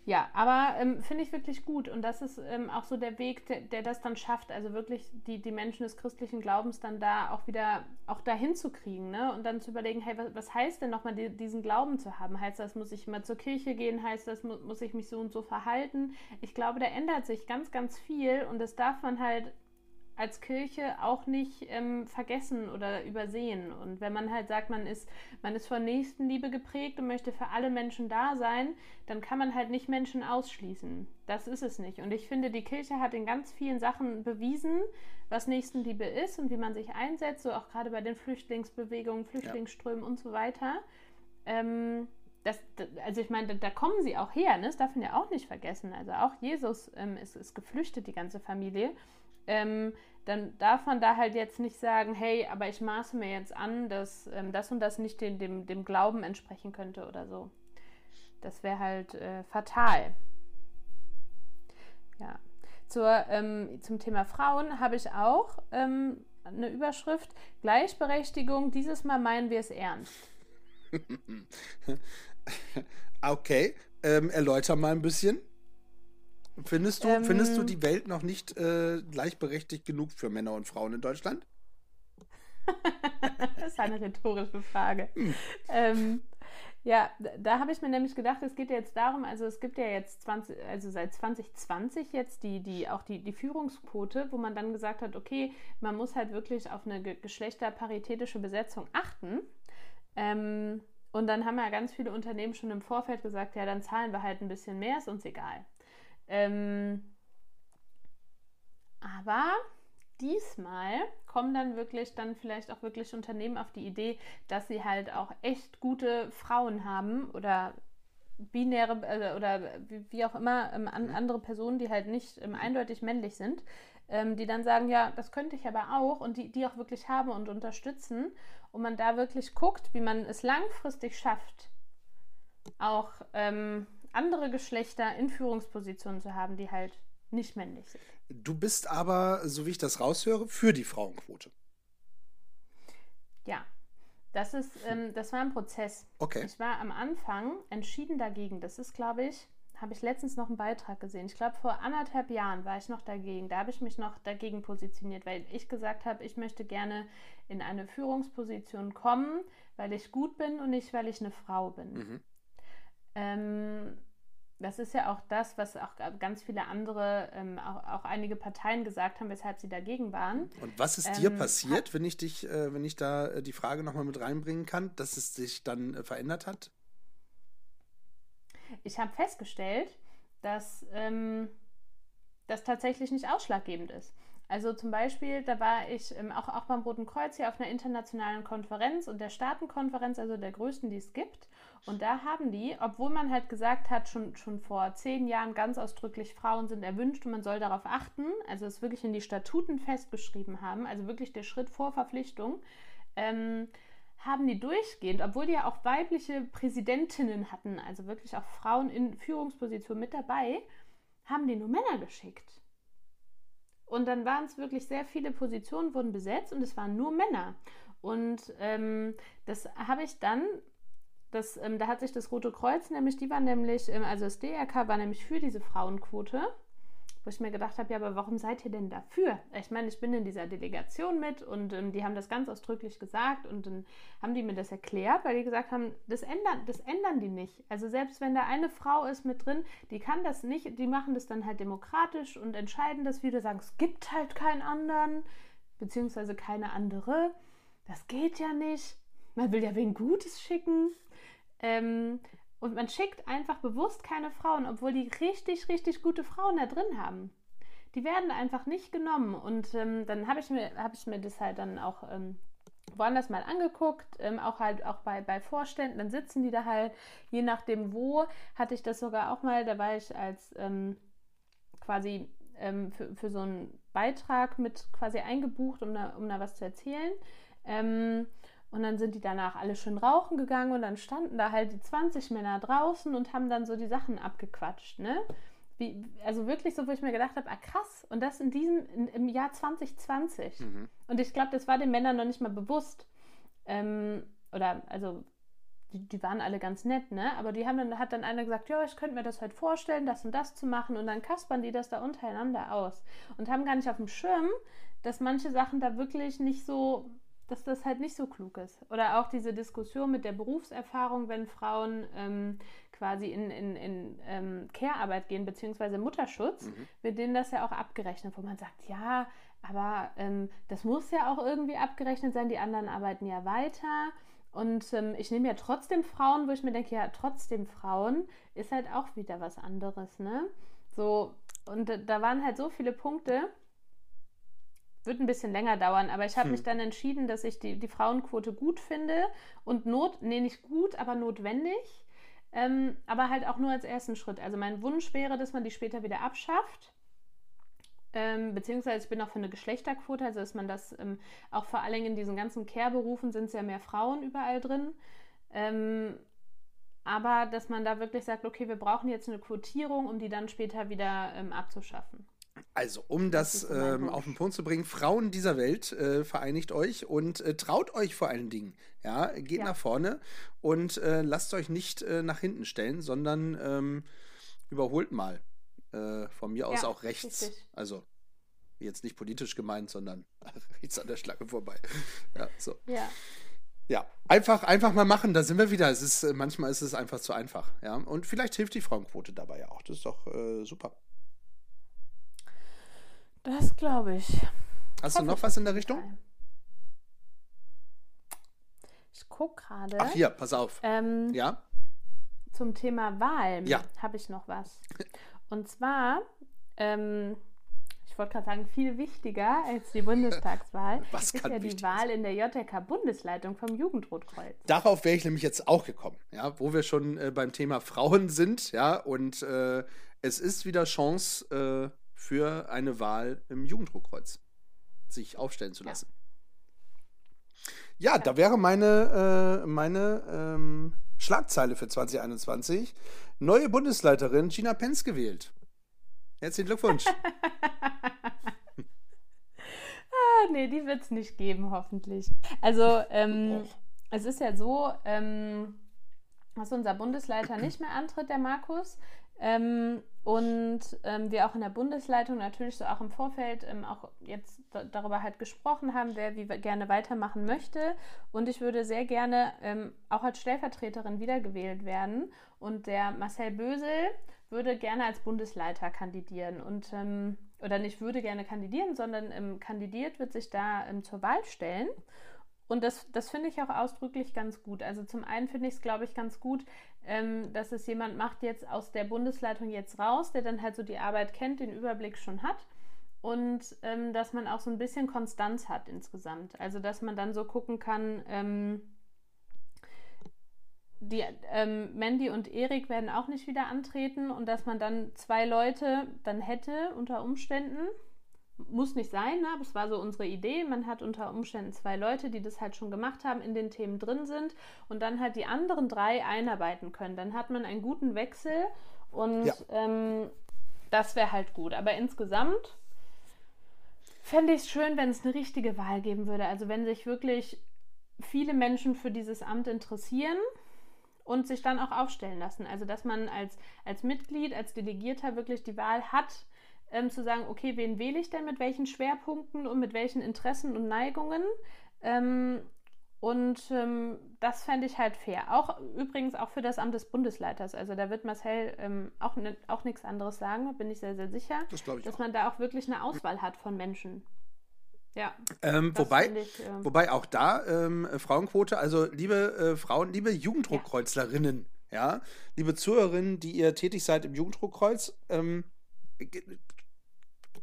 ja, aber ähm, finde ich wirklich gut. Und das ist ähm, auch so der Weg, der, der, das dann schafft, also wirklich die, die Menschen des christlichen Glaubens dann da auch wieder auch dahin zu kriegen, ne? Und dann zu überlegen, hey, was, was heißt denn nochmal die, diesen Glauben zu haben? Heißt das, muss ich immer zur Kirche gehen? Heißt das, mu muss ich mich so und so verhalten? Ich glaube, da ändert sich ganz, ganz viel und das darf man halt als Kirche auch nicht ähm, vergessen oder übersehen. Und wenn man halt sagt, man ist, man ist von Nächstenliebe geprägt und möchte für alle Menschen da sein, dann kann man halt nicht Menschen ausschließen. Das ist es nicht. Und ich finde, die Kirche hat in ganz vielen Sachen bewiesen, was Nächstenliebe ist und wie man sich einsetzt, so auch gerade bei den Flüchtlingsbewegungen, Flüchtlingsströmen ja. und so weiter. Ähm, das, also ich meine, da, da, kommen sie auch her, ne? das darf man ja auch nicht vergessen. Also auch Jesus ähm, ist, ist geflüchtet, die ganze Familie. Ähm, dann darf man da halt jetzt nicht sagen, hey, aber ich maße mir jetzt an, dass ähm, das und das nicht dem, dem, dem Glauben entsprechen könnte oder so. Das wäre halt äh, fatal. Ja. Zur, ähm, zum Thema Frauen habe ich auch ähm, eine Überschrift. Gleichberechtigung, dieses Mal meinen wir es ernst. okay, ähm, erläuter mal ein bisschen. Findest du, ähm, findest du die Welt noch nicht äh, gleichberechtigt genug für Männer und Frauen in Deutschland? das ist eine rhetorische Frage. Hm. Ähm, ja, da habe ich mir nämlich gedacht, es geht jetzt darum, also es gibt ja jetzt 20, also seit 2020 jetzt die, die auch die, die Führungsquote, wo man dann gesagt hat, okay, man muss halt wirklich auf eine geschlechterparitätische Besetzung achten. Ähm, und dann haben ja ganz viele Unternehmen schon im Vorfeld gesagt, ja, dann zahlen wir halt ein bisschen mehr, ist uns egal. Ähm, aber diesmal kommen dann wirklich dann vielleicht auch wirklich Unternehmen auf die Idee, dass sie halt auch echt gute Frauen haben oder binäre äh, oder wie, auch immer ähm, an, mhm. andere Personen, die halt nicht ähm, eindeutig männlich sind, ähm, die dann sagen, ja, das könnte ich aber auch und die, die auch wirklich haben und unterstützen und man da wirklich guckt, wie man es langfristig schafft, auch ähm, andere Geschlechter in Führungspositionen zu haben, die halt nicht männlich sind. Du bist aber, so wie ich das raushöre, für die Frauenquote. Ja, das ist, ähm, das war ein Prozess. Okay. Ich war am Anfang entschieden dagegen. Das ist, glaube ich, habe ich letztens noch einen Beitrag gesehen. Ich glaube, vor anderthalb Jahren war ich noch dagegen. Da habe ich mich noch dagegen positioniert, weil ich gesagt habe, ich möchte gerne in eine Führungsposition kommen, weil ich gut bin und nicht, weil ich eine Frau bin. Mhm. Ähm, das ist ja auch das, was auch ganz viele andere, ähm, auch, auch, einige Parteien gesagt haben, weshalb sie dagegen waren. Und was ist ähm, dir passiert, wenn ich dich, äh, wenn ich da äh, die Frage nochmal mit reinbringen kann, dass es sich dann äh, verändert hat? Ich habe festgestellt, dass ähm, das tatsächlich nicht ausschlaggebend ist. Also zum Beispiel, da war ich ähm, auch, auch beim Roten Kreuz hier auf einer internationalen Konferenz und der Staatenkonferenz, also der größten, die es gibt. Und da haben die, obwohl man halt gesagt hat, schon, schon vor zehn Jahren ganz ausdrücklich, Frauen sind erwünscht und man soll darauf achten, also es wirklich in die Statuten festgeschrieben haben, also wirklich der Schritt vor Verpflichtung, ähm, haben die durchgehend, obwohl die ja auch weibliche Präsidentinnen hatten, also wirklich auch Frauen in Führungspositionen mit dabei, haben die nur Männer geschickt. Und dann waren es wirklich sehr viele Positionen, wurden besetzt und es waren nur Männer. Und ähm, das habe ich dann, das, ähm, da hat sich das Rote Kreuz nämlich, die war nämlich, ähm, also das DRK war nämlich für diese Frauenquote wo ich mir gedacht habe, ja, aber warum seid ihr denn dafür? Ich meine, ich bin in dieser Delegation mit und ähm, die haben das ganz ausdrücklich gesagt und dann haben die mir das erklärt, weil die gesagt haben, das ändern, das ändern die nicht. Also selbst wenn da eine Frau ist mit drin, die kann das nicht, die machen das dann halt demokratisch und entscheiden das wieder, sagen, es gibt halt keinen anderen, beziehungsweise keine andere. Das geht ja nicht. Man will ja wegen Gutes schicken. Ähm, und man schickt einfach bewusst keine Frauen, obwohl die richtig, richtig gute Frauen da drin haben. Die werden einfach nicht genommen. Und ähm, dann habe ich, mir, hab ich mir das halt dann auch ähm, woanders mal angeguckt, ähm, auch halt auch bei, bei Vorständen, dann sitzen die da halt, je nachdem wo, hatte ich das sogar auch mal, da war ich als ähm, quasi ähm, für, für so einen Beitrag mit quasi eingebucht, um da, um da was zu erzählen. Und dann sind die danach alle schön rauchen gegangen und dann standen da halt die 20 Männer draußen und haben dann so die Sachen abgequatscht, ne? Wie, also wirklich so, wo ich mir gedacht habe, ah krass, und das in diesem, in, im Jahr 2020. Mhm. Und ich glaube, das war den Männern noch nicht mal bewusst. Ähm, oder, also, die, die, waren alle ganz nett, ne? Aber die haben dann, hat dann einer gesagt, ja, ich könnte mir das halt vorstellen, das und das zu machen. Und dann kaspern die das da untereinander aus. Und haben gar nicht auf dem Schirm, dass manche Sachen da wirklich nicht so dass das halt nicht so klug ist. Oder auch diese Diskussion mit der Berufserfahrung, wenn Frauen ähm, quasi in, in, in ähm, Care-Arbeit gehen, beziehungsweise Mutterschutz, mhm. wird denen das ja auch abgerechnet, wo man sagt, ja, aber ähm, das muss ja auch irgendwie abgerechnet sein, die anderen arbeiten ja weiter. Und ähm, ich nehme ja trotzdem Frauen, wo ich mir denke, ja, trotzdem Frauen ist halt auch wieder was anderes, ne? So, und da waren halt so viele Punkte, wird ein bisschen länger dauern, aber ich habe hm. mich dann entschieden, dass ich die, die Frauenquote gut finde und not, nee, nicht gut, aber notwendig. Ähm, aber halt auch nur als ersten Schritt. Also mein Wunsch wäre, dass man die später wieder abschafft Ähm, beziehungsweise ich bin auch für eine Geschlechterquote, also dass man das ähm, auch vor allen Dingen in diesen ganzen Care-Berufen sind es ja mehr Frauen überall drin. Ähm, aber dass man da wirklich sagt, okay, wir brauchen jetzt eine Quotierung, um die dann später wieder ähm, abzuschaffen. Also, um das, das ähm, auf den Punkt zu bringen, Frauen dieser Welt, äh, vereinigt euch und äh, traut euch vor allen Dingen. Ja, geht ja. nach vorne und äh, lasst euch nicht äh, nach hinten stellen, sondern ähm, überholt mal. Äh, von mir aus ja, auch rechts. Richtig. Also, jetzt nicht politisch gemeint, sondern rechts an der Schlange vorbei. Ja, so. Ja. Ja, einfach, einfach mal machen, da sind wir wieder. Es ist, äh, manchmal ist es einfach zu einfach. Ja? Und vielleicht hilft die Frauenquote dabei ja auch. Das ist doch super. Das glaube ich. Hast du noch was in der Richtung? Ich gucke gerade. Ach hier, pass auf. Ähm, ja. Zum Thema Wahl ja. habe ich noch was. Und zwar, ähm, ich wollte gerade sagen, viel wichtiger als die Bundestagswahl was ist ja die Wahl in der JK-Bundesleitung vom Jugendrotkreuz. Darauf wäre ich nämlich jetzt auch gekommen, ja, wo wir schon äh, beim Thema Frauen sind, ja, und äh, es ist wieder Chance, äh, für eine Wahl im Jugenddruckkreuz sich aufstellen zu lassen. Ja, ja da wäre meine, äh, meine ähm, Schlagzeile für 2021. Neue Bundesleiterin Gina Pence gewählt. Herzlichen Glückwunsch. ah, nee, die wird es nicht geben, hoffentlich. Also, ähm, oh. es ist ja so, ähm, dass unser Bundesleiter nicht mehr antritt, der Markus. Ähm, und ähm, wir auch in der Bundesleitung natürlich so auch im Vorfeld ähm, auch jetzt darüber halt gesprochen haben, wer wie gerne weitermachen möchte. Und ich würde sehr gerne ähm, auch als Stellvertreterin wiedergewählt werden. Und der Marcel Bösel würde gerne als Bundesleiter kandidieren. Und ähm, oder nicht würde gerne kandidieren, sondern ähm, kandidiert wird sich da ähm, zur Wahl stellen. Und das, das finde ich auch ausdrücklich ganz gut. Also zum einen finde ich es, glaube ich, ganz gut, ähm, dass es jemand macht jetzt aus der Bundesleitung jetzt raus, der dann halt so die Arbeit kennt, den Überblick schon hat. Und ähm, dass man auch so ein bisschen Konstanz hat insgesamt. Also dass man dann so gucken kann, ähm, die ähm, Mandy und Erik werden auch nicht wieder antreten und dass man dann zwei Leute dann hätte unter Umständen, muss nicht sein, ne? aber es war so unsere Idee. Man hat unter Umständen zwei Leute, die das halt schon gemacht haben, in den Themen drin sind und dann halt die anderen drei einarbeiten können. Dann hat man einen guten Wechsel und ja. ähm, das wäre halt gut. Aber insgesamt fände ich es schön, wenn es eine richtige Wahl geben würde. Also wenn sich wirklich viele Menschen für dieses Amt interessieren und sich dann auch aufstellen lassen. Also dass man als, als Mitglied, als Delegierter wirklich die Wahl hat, ähm, zu sagen, okay, wen wähle ich denn mit welchen Schwerpunkten und mit welchen Interessen und Neigungen? Ähm, und ähm, das fände ich halt fair. Auch übrigens auch für das Amt des Bundesleiters. Also da wird Marcel ähm, auch, ne, auch nichts anderes sagen, bin ich sehr, sehr sicher. Das dass auch. man da auch wirklich eine Auswahl hat von Menschen. Ja. Ähm, wobei, ich, äh, wobei auch da ähm, Frauenquote, also liebe äh, Frauen, liebe Jugenddruckkreuzlerinnen, ja. ja. liebe Zuhörerinnen, die ihr tätig seid im Jugenddruckkreuz, ähm,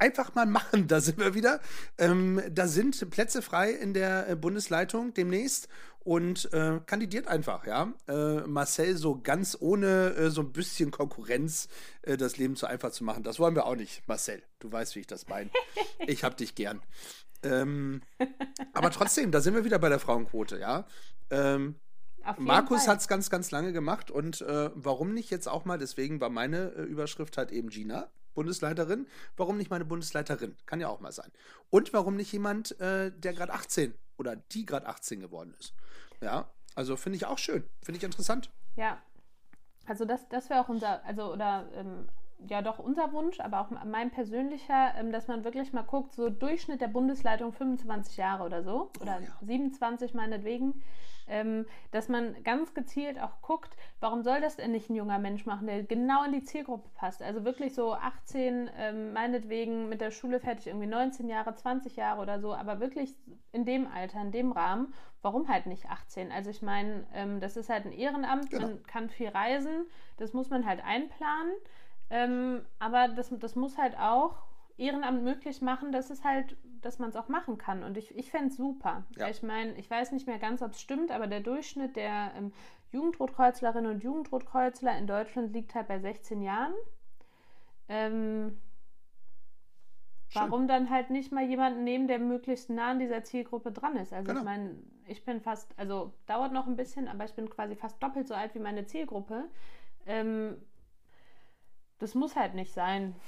einfach mal machen, da sind wir wieder. Ähm, da sind Plätze frei in der äh, Bundesleitung demnächst und äh, kandidiert einfach, ja. Äh, Marcel so ganz ohne äh, so ein bisschen Konkurrenz äh, das Leben zu einfach zu machen. Das wollen wir auch nicht, Marcel. Du weißt, wie ich das meine. ich hab dich gern. Ähm, aber trotzdem, da sind wir wieder bei der Frauenquote, ja. Ähm, Markus hat es ganz, ganz lange gemacht und äh, warum nicht jetzt auch mal? Deswegen war meine Überschrift halt eben Gina. Bundesleiterin. Warum nicht meine Bundesleiterin? Kann ja auch mal sein. Und warum nicht jemand, äh, der gerade 18 oder die gerade 18 geworden ist? Ja, also finde ich auch schön. Finde ich interessant. Ja. Also das, das wäre auch unser, also oder ähm, ja doch unser Wunsch, aber auch mein persönlicher, ähm, dass man wirklich mal guckt, so Durchschnitt der Bundesleitung 25 Jahre oder so, oder oh, ja. 27 meinetwegen, ähm, dass man ganz gezielt auch guckt, warum soll das denn nicht ein junger Mensch machen, der genau in die Zielgruppe passt. Also wirklich so 18, ähm, meinetwegen mit der Schule fertig, irgendwie 19 Jahre, 20 Jahre oder so, aber wirklich in dem Alter, in dem Rahmen, warum halt nicht 18? Also ich meine, das ist halt ein Ehrenamt, genau. man kann viel reisen, das muss man halt einplanen. Ähm, aber das, das muss halt auch Ehrenamt möglich machen, dass es halt, dass man es auch machen kann. Und ich, ich fände es super. Ja. Ich meine, ich weiß nicht mehr ganz, ob es stimmt, aber der Durchschnitt der ähm, Jugendrotkreuzlerinnen und Jugendrotkreuzler in Deutschland liegt halt bei 16 Jahren. Ähm, Warum dann halt nicht mal jemanden nehmen, der möglichst nah an dieser Zielgruppe dran ist? Also genau. ich meine, ich bin fast, also dauert noch ein bisschen, aber ich bin quasi fast doppelt so alt wie meine Zielgruppe. Ähm, das muss halt nicht sein.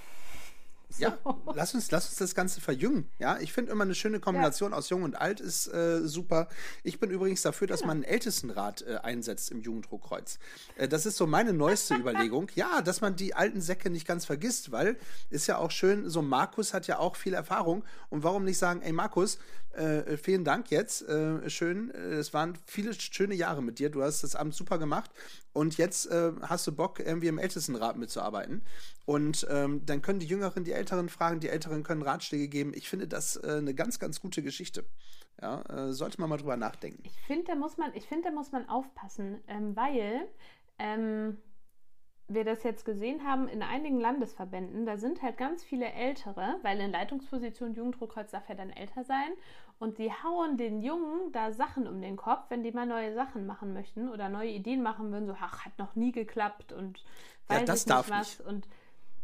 So. Ja, lass uns, lass uns das Ganze verjüngen. Ja, ich finde immer eine schöne Kombination ja. aus Jung und Alt ist äh, super. Ich bin übrigens dafür, dass genau. man einen Ältestenrat äh, einsetzt im Jugenddruckkreuz. Äh, das ist so meine neueste Überlegung. Ja, dass man die alten Säcke nicht ganz vergisst, weil ist ja auch schön, so Markus hat ja auch viel Erfahrung. Und warum nicht sagen, ey Markus, äh, vielen Dank jetzt. Äh, schön. Äh, es waren viele schöne Jahre mit dir. Du hast das Amt super gemacht. Und jetzt äh, hast du Bock, irgendwie im Ältestenrat mitzuarbeiten. Und ähm, dann können die Jüngeren die Älteren fragen, die Älteren können Ratschläge geben. Ich finde das äh, eine ganz, ganz gute Geschichte. Ja, äh, sollte man mal drüber nachdenken. Ich finde, da muss man, da muss man aufpassen, ähm, weil ähm, wir das jetzt gesehen haben in einigen Landesverbänden, da sind halt ganz viele Ältere, weil in Leitungsposition Jugenddruckkreuz darf ja dann älter sein und die hauen den Jungen da Sachen um den Kopf, wenn die mal neue Sachen machen möchten oder neue Ideen machen würden, so, ach, hat noch nie geklappt und weiß ja, das nicht darf was. Nicht. Und,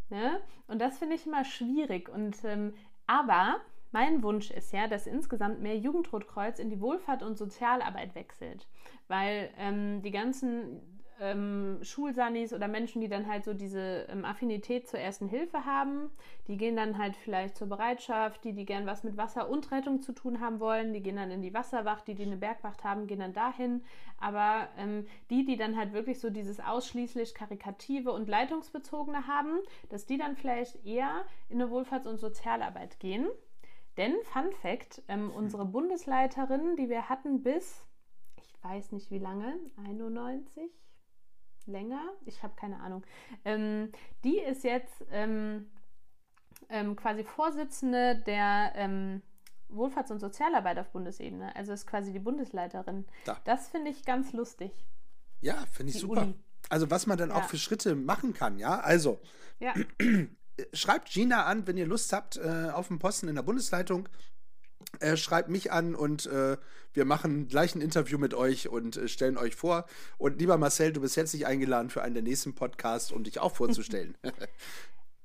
ne? und das finde ich immer schwierig. Und ähm, aber mein Wunsch ist ja, dass insgesamt mehr Jugendrotkreuz in die Wohlfahrt und Sozialarbeit wechselt, weil ähm, die ganzen ähm, Schulsanis oder Menschen, die dann halt so diese ähm, Affinität zur ersten Hilfe haben. Die gehen dann halt vielleicht zur Bereitschaft, die, die gern was mit Wasser und Rettung zu tun haben wollen, die gehen dann in die Wasserwacht, die, die eine Bergwacht haben, gehen dann dahin. Aber ähm, die, die dann halt wirklich so dieses ausschließlich karikative und leitungsbezogene haben, dass die dann vielleicht eher in eine Wohlfahrts- und Sozialarbeit gehen. Denn, Fun Fact, ähm, unsere Bundesleiterin, die wir hatten bis, ich weiß nicht wie lange, 91, länger, ich habe keine Ahnung. Ähm, die ist jetzt ähm, ähm, quasi Vorsitzende der ähm, Wohlfahrts- und Sozialarbeit auf Bundesebene. Also ist quasi die Bundesleiterin. Da. Das finde ich ganz lustig. Ja, finde ich die super. Uni. Also was man dann ja. auch für Schritte machen kann, ja. Also ja. schreibt Gina an, wenn ihr Lust habt, äh, auf den Posten in der Bundesleitung äh, schreibt mich an und äh, wir machen gleich ein Interview mit euch und äh, stellen euch vor. Und lieber Marcel, du bist herzlich eingeladen für einen der nächsten Podcasts, um dich auch vorzustellen.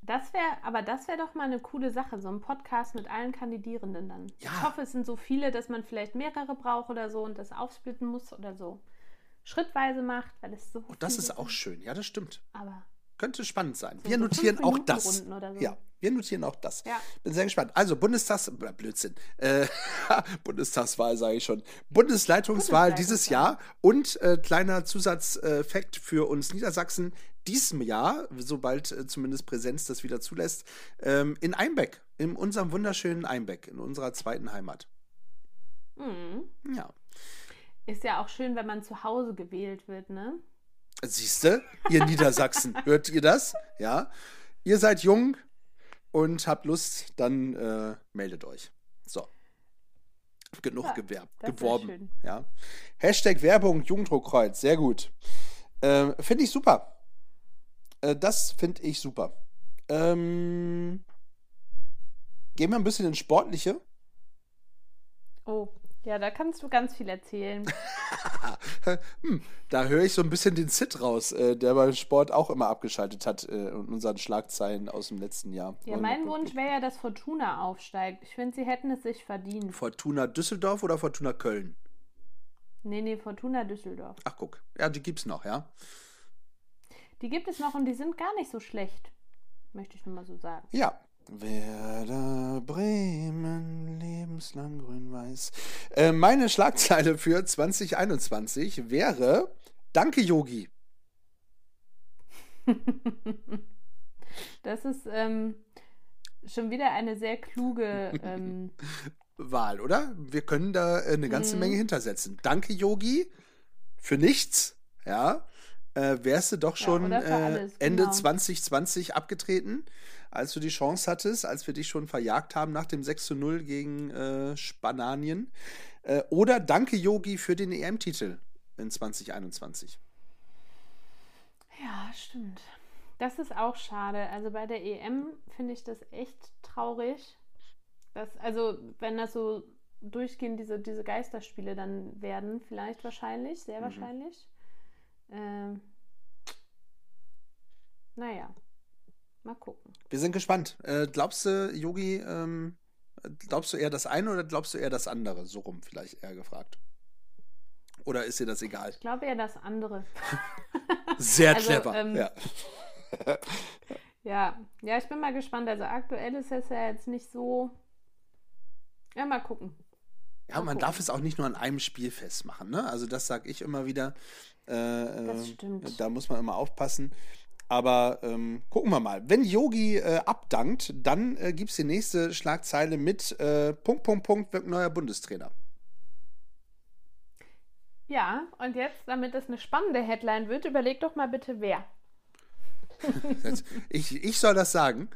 Das wäre, aber das wäre doch mal eine coole Sache, so ein Podcast mit allen Kandidierenden dann. Ja. Ich hoffe, es sind so viele, dass man vielleicht mehrere braucht oder so und das aufsplitten muss oder so. Schrittweise macht, weil es so. Oh, das ist auch schön, ja, das stimmt. Aber könnte spannend sein. So wir notieren auch das. So. Ja, wir notieren auch das. Ja. Bin sehr gespannt. Also Bundestags, Blödsinn, äh, Bundestagswahl sage ich schon. Bundesleitungswahl dieses Jahr und äh, kleiner Zusatzfakt für uns Niedersachsen diesem Jahr, sobald äh, zumindest Präsenz das wieder zulässt, ähm, in Einbeck, in unserem wunderschönen Einbeck, in unserer zweiten Heimat. Mhm. Ja. Ist ja auch schön, wenn man zu Hause gewählt wird, ne? Siehst du, ihr Niedersachsen, hört ihr das? Ja. Ihr seid jung und habt Lust, dann äh, meldet euch. So. Genug ja, gewerbt, geworben. Ja. Hashtag Werbung, Jugenddruckkreuz, sehr gut. Äh, finde ich super. Äh, das finde ich super. Ähm, gehen wir ein bisschen ins Sportliche. Oh, ja, da kannst du ganz viel erzählen. hm, da höre ich so ein bisschen den Sid raus, äh, der beim Sport auch immer abgeschaltet hat äh, in unseren Schlagzeilen aus dem letzten Jahr. Ja, mein Wunsch wäre ja, dass Fortuna aufsteigt. Ich finde, sie hätten es sich verdient. Fortuna Düsseldorf oder Fortuna Köln? Nee, nee, Fortuna Düsseldorf. Ach, guck. Ja, die gibt's noch, ja? Die gibt es noch und die sind gar nicht so schlecht. Möchte ich nur mal so sagen. Ja, Werder Bremen, lebenslang grün-weiß. Äh, meine Schlagzeile für 2021 wäre Danke, Yogi. das ist ähm, schon wieder eine sehr kluge ähm, Wahl, oder? Wir können da äh, eine ganze mhm. Menge hintersetzen. Danke, Yogi, für nichts. Ja, äh, wärst du doch schon ja, äh, Ende genau. 2020 abgetreten als du die Chance hattest, als wir dich schon verjagt haben nach dem 6 zu 0 gegen äh, Spanien. Äh, oder danke, Yogi, für den EM-Titel in 2021. Ja, stimmt. Das ist auch schade. Also bei der EM finde ich das echt traurig. Dass, also, wenn das so durchgehend diese, diese Geisterspiele dann werden, vielleicht wahrscheinlich, sehr mhm. wahrscheinlich. Ähm, naja, Mal gucken. Wir sind gespannt. Äh, glaubst du, Yogi, ähm, glaubst du eher das eine oder glaubst du eher das andere? So rum vielleicht eher gefragt. Oder ist dir das egal? Ich glaube eher das andere. Sehr also, clever. Ähm, ja. ja. ja, ich bin mal gespannt. Also aktuell ist es ja jetzt nicht so. Ja, mal gucken. Ja, man darf es auch nicht nur an einem Spiel festmachen. Ne? Also das sage ich immer wieder. Äh, das stimmt. Da muss man immer aufpassen. Aber ähm, gucken wir mal. Wenn Yogi äh, abdankt, dann äh, gibt es die nächste Schlagzeile mit äh, Punkt, Punkt, Punkt, wird neuer Bundestrainer. Ja, und jetzt, damit es eine spannende Headline wird, überleg doch mal bitte, wer. ich, ich soll das sagen.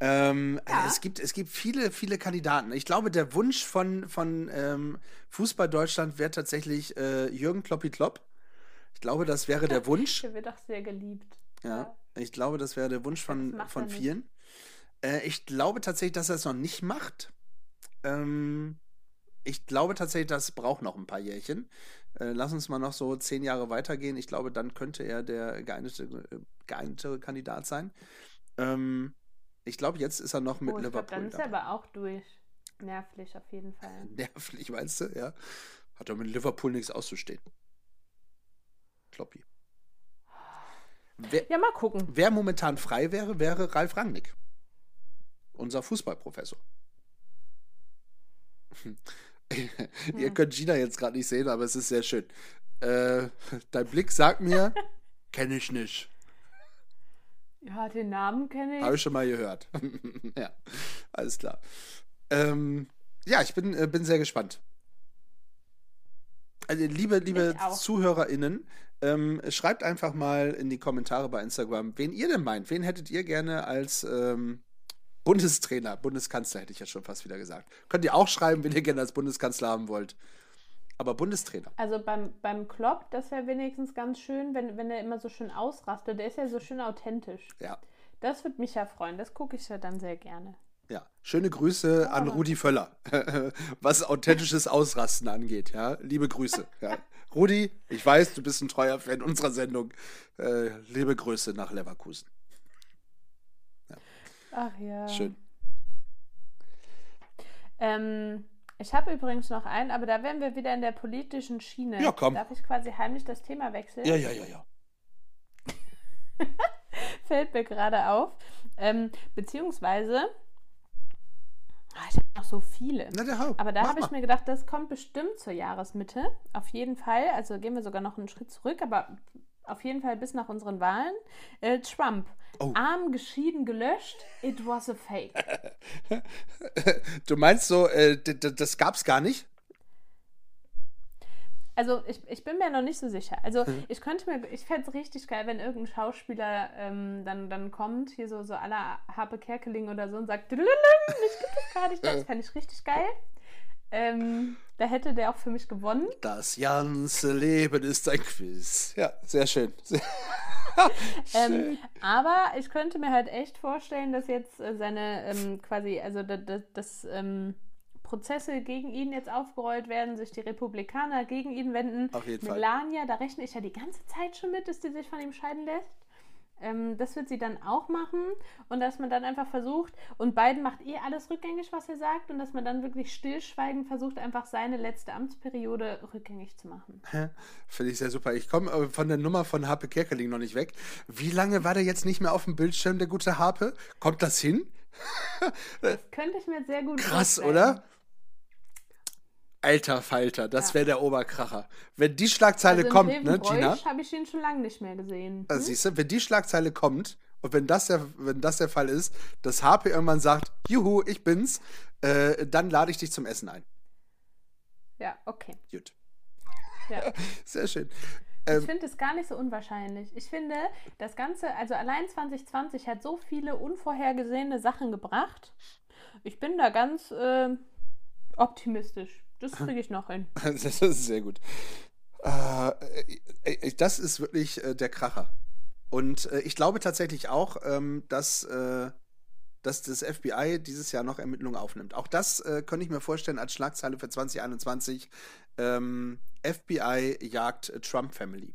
Ähm, ja. es, gibt, es gibt viele, viele Kandidaten. Ich glaube, der Wunsch von, von ähm, Fußball Deutschland wäre tatsächlich äh, Jürgen Kloppi Klopp. Ich glaube, das wäre der Wunsch. Der wird auch sehr geliebt. Ja, ich glaube, das wäre der Wunsch von, von vielen. Äh, ich glaube tatsächlich, dass er es noch nicht macht. Ähm, ich glaube tatsächlich, das braucht noch ein paar Jährchen. Äh, lass uns mal noch so zehn Jahre weitergehen. Ich glaube, dann könnte er der geeignete, geeignete Kandidat sein. Ähm, ich glaube, jetzt ist er noch mit oh, Liverpool. Glaub, dann ist er aber auch durch. Nervlich auf jeden Fall. Nervlich, meinst du? Ja. Hat doch mit Liverpool nichts auszustehen. Kloppi. Wer, ja, mal gucken. Wer momentan frei wäre, wäre Ralf Rangnick. Unser Fußballprofessor. Ihr könnt Gina jetzt gerade nicht sehen, aber es ist sehr schön. Äh, dein Blick sagt mir, kenne ich nicht. Ja, den Namen kenne ich. Habe ich schon mal gehört. ja, alles klar. Ähm, ja, ich bin, äh, bin sehr gespannt. Also, liebe, liebe ZuhörerInnen, ähm, schreibt einfach mal in die Kommentare bei Instagram, wen ihr denn meint. Wen hättet ihr gerne als ähm, Bundestrainer, Bundeskanzler hätte ich ja schon fast wieder gesagt. Könnt ihr auch schreiben, wen ihr gerne als Bundeskanzler haben wollt. Aber Bundestrainer. Also beim, beim Klopp, das wäre wenigstens ganz schön, wenn, wenn er immer so schön ausrastet. Der ist ja so schön authentisch. Ja. Das würde mich ja freuen. Das gucke ich ja dann sehr gerne. Ja, schöne Grüße oh. an Rudi Völler, was authentisches Ausrasten angeht. Ja, liebe Grüße. Ja. Rudi, ich weiß, du bist ein treuer Fan unserer Sendung. Äh, liebe Grüße nach Leverkusen. Ja. Ach ja. Schön. Ähm, ich habe übrigens noch einen, aber da wären wir wieder in der politischen Schiene. Ja, komm. Darf ich quasi heimlich das Thema wechseln? Ja, ja, ja, ja. Fällt mir gerade auf. Ähm, beziehungsweise Ah, ich habe noch so viele. Aber da habe ich mir gedacht, das kommt bestimmt zur Jahresmitte. Auf jeden Fall. Also gehen wir sogar noch einen Schritt zurück, aber auf jeden Fall bis nach unseren Wahlen. Äh, Trump. Oh. Arm geschieden gelöscht. It was a fake. du meinst so, äh, das gab's gar nicht? Also ich, ich bin mir noch nicht so sicher. Also mhm. ich könnte mir, ich fände es richtig geil, wenn irgendein Schauspieler ähm, dann, dann kommt, hier so, so aller Harpe Kerkeling oder so und sagt, ich gibt es gar nicht, das fände ich richtig geil. Ähm, da hätte der auch für mich gewonnen. Das ganze Leben ist ein Quiz. Ja, sehr schön. Sehr ähm, aber ich könnte mir halt echt vorstellen, dass jetzt äh, seine ähm, quasi, also das, das, das ähm, Prozesse gegen ihn jetzt aufgerollt werden, sich die Republikaner gegen ihn wenden. Auf jeden Melania, Fall. da rechne ich ja die ganze Zeit schon mit, dass die sich von ihm scheiden lässt. Ähm, das wird sie dann auch machen und dass man dann einfach versucht, und Biden macht eh alles rückgängig, was er sagt, und dass man dann wirklich stillschweigend versucht, einfach seine letzte Amtsperiode rückgängig zu machen. Finde ich sehr super. Ich komme äh, von der Nummer von Harpe Kerkeling noch nicht weg. Wie lange war der jetzt nicht mehr auf dem Bildschirm, der gute Harpe? Kommt das hin? das könnte ich mir sehr gut Krass, vorstellen. oder? Alter Falter, das ja. wäre der Oberkracher. Wenn die Schlagzeile also kommt, ne, Gina? habe ich ihn schon lange nicht mehr gesehen. Also hm? siehst du, wenn die Schlagzeile kommt und wenn das der, wenn das der Fall ist, dass HP irgendwann sagt, juhu, ich bin's, äh, dann lade ich dich zum Essen ein. Ja, okay. Gut. Ja. Sehr schön. Ich ähm, finde es gar nicht so unwahrscheinlich. Ich finde, das Ganze, also allein 2020 hat so viele unvorhergesehene Sachen gebracht. Ich bin da ganz äh, optimistisch. Das kriege ich noch hin. das ist sehr gut. Äh, äh, das ist wirklich äh, der Kracher. Und äh, ich glaube tatsächlich auch, ähm, dass, äh, dass das FBI dieses Jahr noch Ermittlungen aufnimmt. Auch das äh, könnte ich mir vorstellen als Schlagzeile für 2021. Ähm, FBI jagt Trump Family.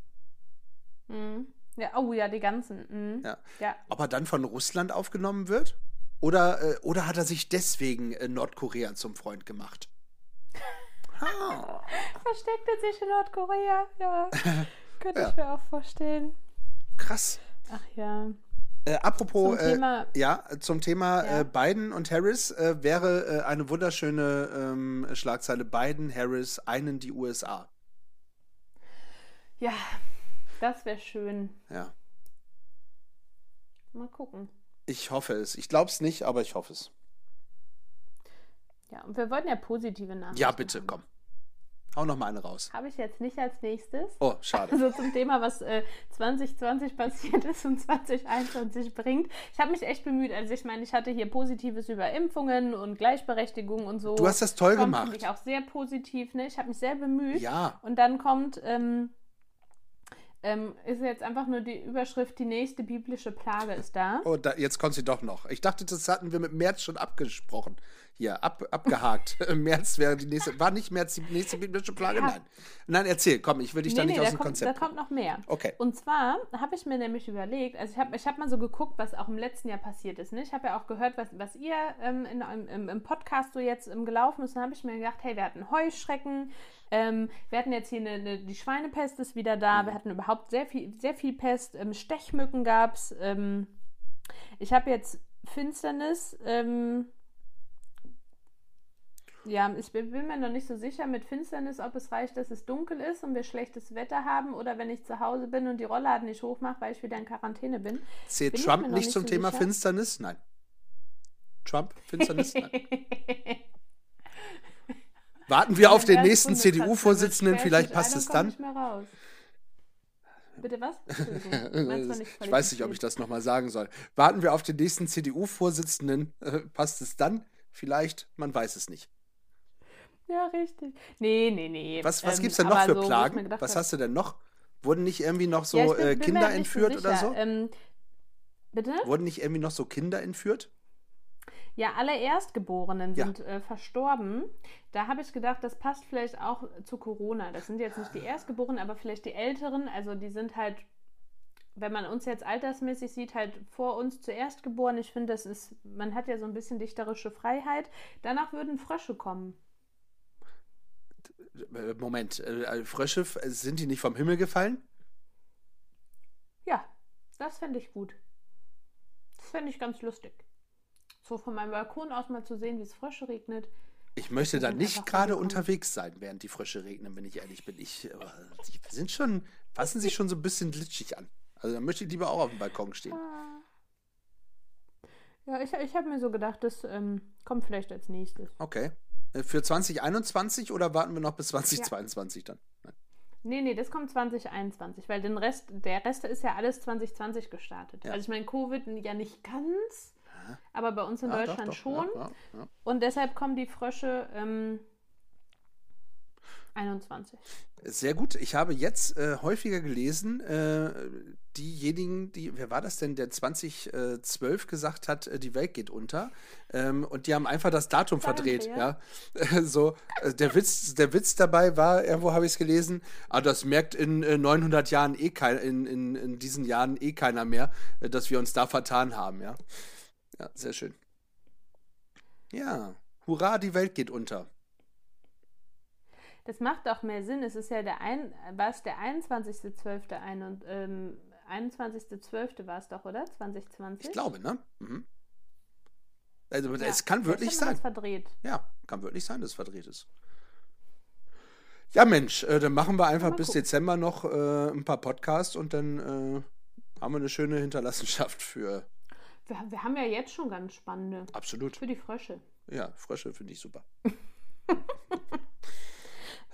Mhm. Ja, oh ja, die ganzen. Mhm. Ja. ja. Ob er dann von Russland aufgenommen wird? Oder, oder hat er sich deswegen Nordkorea zum Freund gemacht? Ah. Versteckt er sich in Nordkorea? Ja. Könnte ja. ich mir auch vorstellen. Krass. Ach ja. Äh, apropos, zum Thema, äh, ja, zum Thema ja. Äh, Biden und Harris äh, wäre äh, eine wunderschöne ähm, Schlagzeile: Biden, Harris einen die USA. Ja, das wäre schön. Ja. Mal gucken. Ich hoffe es. Ich glaube es nicht, aber ich hoffe es. Ja, und wir wollten ja positive Nachrichten. Ja, bitte, haben. komm. Hau noch mal eine raus. Habe ich jetzt nicht als nächstes. Oh, schade. Also zum Thema, was äh, 2020 passiert ist und 2021 bringt. Ich habe mich echt bemüht. Also ich meine, ich hatte hier Positives über Impfungen und Gleichberechtigung und so. Du hast das toll kommt, gemacht. ich auch sehr positiv. Ne? Ich habe mich sehr bemüht. Ja. Und dann kommt ähm, ähm, ist jetzt einfach nur die Überschrift, die nächste biblische Plage ist da. Oh, da, jetzt kommt sie doch noch. Ich dachte, das hatten wir mit März schon abgesprochen. Hier, ab, abgehakt. März wäre die nächste, war nicht März die nächste biblische Plage? Ja. Nein. Nein, erzähl, komm, ich will dich nee, da nicht nee, aus dem kommt, Konzept. Da kommt noch mehr. Okay. Und zwar habe ich mir nämlich überlegt, also ich habe ich hab mal so geguckt, was auch im letzten Jahr passiert ist. Ne? Ich habe ja auch gehört, was, was ihr ähm, in, im, im, Podcast so jetzt ähm, gelaufen ist. Und dann habe ich mir gedacht, hey, wir hatten Heuschrecken, ähm, wir hatten jetzt hier eine, eine, die Schweinepest ist wieder da. Wir hatten überhaupt sehr viel, sehr viel Pest. Ähm, Stechmücken gab es. Ähm, ich habe jetzt Finsternis. Ähm, ja, ich bin mir noch nicht so sicher mit Finsternis, ob es reicht, dass es dunkel ist und wir schlechtes Wetter haben oder wenn ich zu Hause bin und die Rollladen nicht hochmache, weil ich wieder in Quarantäne bin. Zählt bin Trump nicht, nicht zum so Thema sicher. Finsternis? Nein. Trump, Finsternis? Nein. Warten wir auf den nächsten CDU-Vorsitzenden, vielleicht passt es dann. Bitte was? ich weiß nicht, ob ich das nochmal sagen soll. Warten wir auf den nächsten CDU-Vorsitzenden, äh, passt es dann? Vielleicht, man weiß es nicht. Ja, richtig. Nee, nee, nee. Was, was ähm, gibt es denn noch für so, Plagen? Was hast du denn noch? Wurden nicht irgendwie noch so ja, bin, äh, Kinder entführt so oder so? Ähm, bitte? Wurden nicht irgendwie noch so Kinder entführt? Ja, alle Erstgeborenen sind ja. äh, verstorben. Da habe ich gedacht, das passt vielleicht auch zu Corona. Das sind jetzt nicht die Erstgeborenen, aber vielleicht die Älteren. Also die sind halt, wenn man uns jetzt altersmäßig sieht, halt vor uns zuerst geboren. Ich finde, das ist, man hat ja so ein bisschen dichterische Freiheit. Danach würden Frösche kommen. Äh, Moment, äh, Frösche, sind die nicht vom Himmel gefallen? Ja, das fände ich gut. Das fände ich ganz lustig so von meinem Balkon aus mal zu sehen, wie es Frösche regnet. Ich möchte da nicht gerade unterwegs sein, während die Frösche regnen, wenn ich ehrlich bin. Ich, äh, die sind schon, fassen sich schon so ein bisschen glitschig an. Also da möchte ich lieber auch auf dem Balkon stehen. Ah. Ja, ich, ich habe mir so gedacht, das ähm, kommt vielleicht als nächstes. Okay. Äh, für 2021 oder warten wir noch bis 2022 ja. dann? Nein. Nee, nee, das kommt 2021, weil den Rest, der Rest ist ja alles 2020 gestartet. Ja. Also ich meine, Covid ja nicht ganz, aber bei uns in ja, Deutschland doch, doch. schon. Ja, ja, Und deshalb kommen die Frösche ähm, 21. Sehr gut. Ich habe jetzt äh, häufiger gelesen, äh, diejenigen, die, wer war das denn, der 2012 gesagt hat, äh, die Welt geht unter. Ähm, und die haben einfach das Datum Danke, verdreht. Ja. so, äh, der, Witz, der Witz dabei war, irgendwo habe ich es gelesen, ah, das merkt in 900 äh, Jahren eh kein, in, in, in diesen Jahren eh keiner mehr, äh, dass wir uns da vertan haben. Ja. Ja, sehr schön. Ja, hurra, die Welt geht unter. Das macht auch mehr Sinn. Es ist ja der ein, war es der 21.12. ein und ähm, 21.12. war es doch, oder? 2020? Ich glaube, ne? Mhm. Also ja, es kann wirklich sein. verdreht. Ja, kann wirklich sein, dass es verdreht ist. Ja, Mensch, äh, dann machen wir einfach bis gucken. Dezember noch äh, ein paar Podcasts und dann äh, haben wir eine schöne Hinterlassenschaft für wir, wir haben ja jetzt schon ganz spannende. Absolut. Für die Frösche. Ja, Frösche finde ich super.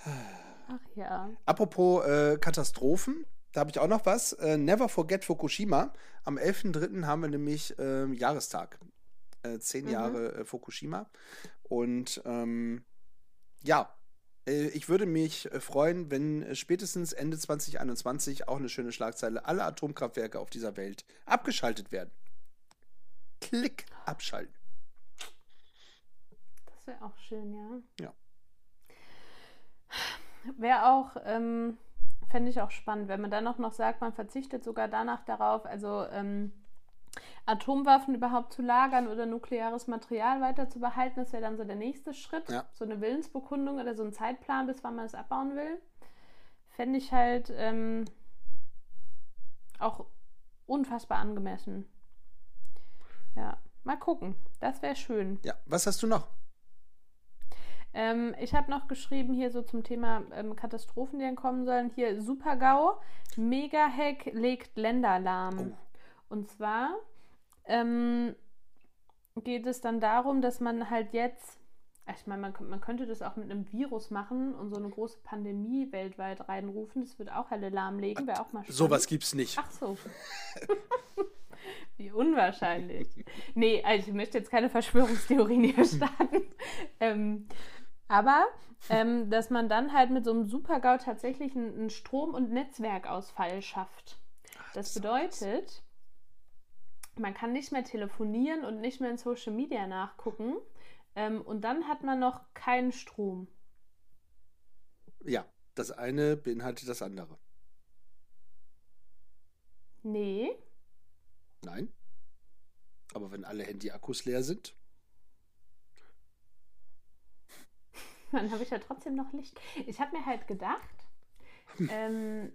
Ach ja. Apropos äh, Katastrophen, da habe ich auch noch was. Äh, Never Forget Fukushima. Am 11.03. haben wir nämlich äh, Jahrestag. Äh, zehn mhm. Jahre äh, Fukushima. Und ähm, ja, äh, ich würde mich freuen, wenn spätestens Ende 2021 auch eine schöne Schlagzeile alle Atomkraftwerke auf dieser Welt abgeschaltet werden. Klick abschalten. Das wäre auch schön, ja. Ja. Wer auch ähm, fände ich auch spannend, wenn man dann auch noch sagt, man verzichtet sogar danach darauf, also ähm, Atomwaffen überhaupt zu lagern oder nukleares Material weiter zu behalten. Das wäre dann so der nächste Schritt. Ja. So eine Willensbekundung oder so ein Zeitplan, bis wann man es abbauen will. Fände ich halt ähm, auch unfassbar angemessen. Ja, mal gucken. Das wäre schön. Ja, was hast du noch? Ähm, ich habe noch geschrieben hier so zum Thema ähm, Katastrophen, die dann kommen sollen. Hier Super-GAU, Mega-Hack legt Länder lahm. Oh. Und zwar ähm, geht es dann darum, dass man halt jetzt, ich meine, man, man, könnte das auch mit einem Virus machen und so eine große Pandemie weltweit reinrufen. Das würde auch alle lahmlegen, wäre auch mal spannend. Sowas gibt's nicht. Ach so. Wie unwahrscheinlich. Nee, also ich möchte jetzt keine Verschwörungstheorien hier starten. ähm, aber ähm, dass man dann halt mit so einem Super-GAU tatsächlich einen, einen Strom- und Netzwerkausfall schafft. Das bedeutet, man kann nicht mehr telefonieren und nicht mehr in Social Media nachgucken. Ähm, und dann hat man noch keinen Strom. Ja, das eine beinhaltet das andere. Nee. Nein. Aber wenn alle Handy-Akkus leer sind. Dann habe ich ja trotzdem noch Licht. Ich habe mir halt gedacht, ähm,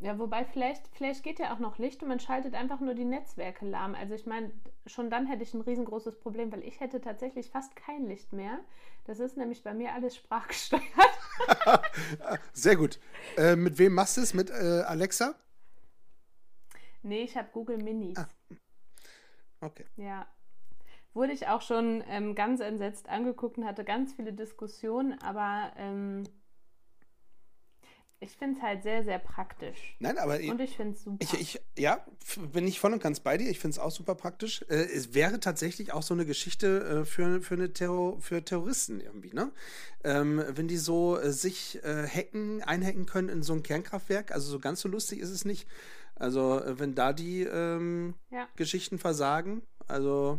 ja, wobei vielleicht, vielleicht geht ja auch noch Licht und man schaltet einfach nur die Netzwerke lahm. Also ich meine, schon dann hätte ich ein riesengroßes Problem, weil ich hätte tatsächlich fast kein Licht mehr. Das ist nämlich bei mir alles sprachgesteuert. Sehr gut. Äh, mit wem machst du es? Mit äh, Alexa? Nee, ich habe Google Minis. Ah. Okay. Ja. Wurde ich auch schon ähm, ganz entsetzt angeguckt und hatte ganz viele Diskussionen, aber ähm, ich finde es halt sehr, sehr praktisch. Nein, aber. Und ich finde es super. Ich, ich, ja, bin ich voll und ganz bei dir. Ich finde es auch super praktisch. Äh, es wäre tatsächlich auch so eine Geschichte äh, für, für, eine Terror, für Terroristen irgendwie, ne? Ähm, wenn die so äh, sich äh, hacken, einhacken können in so ein Kernkraftwerk. Also so ganz so lustig ist es nicht. Also, äh, wenn da die ähm, ja. Geschichten versagen, also.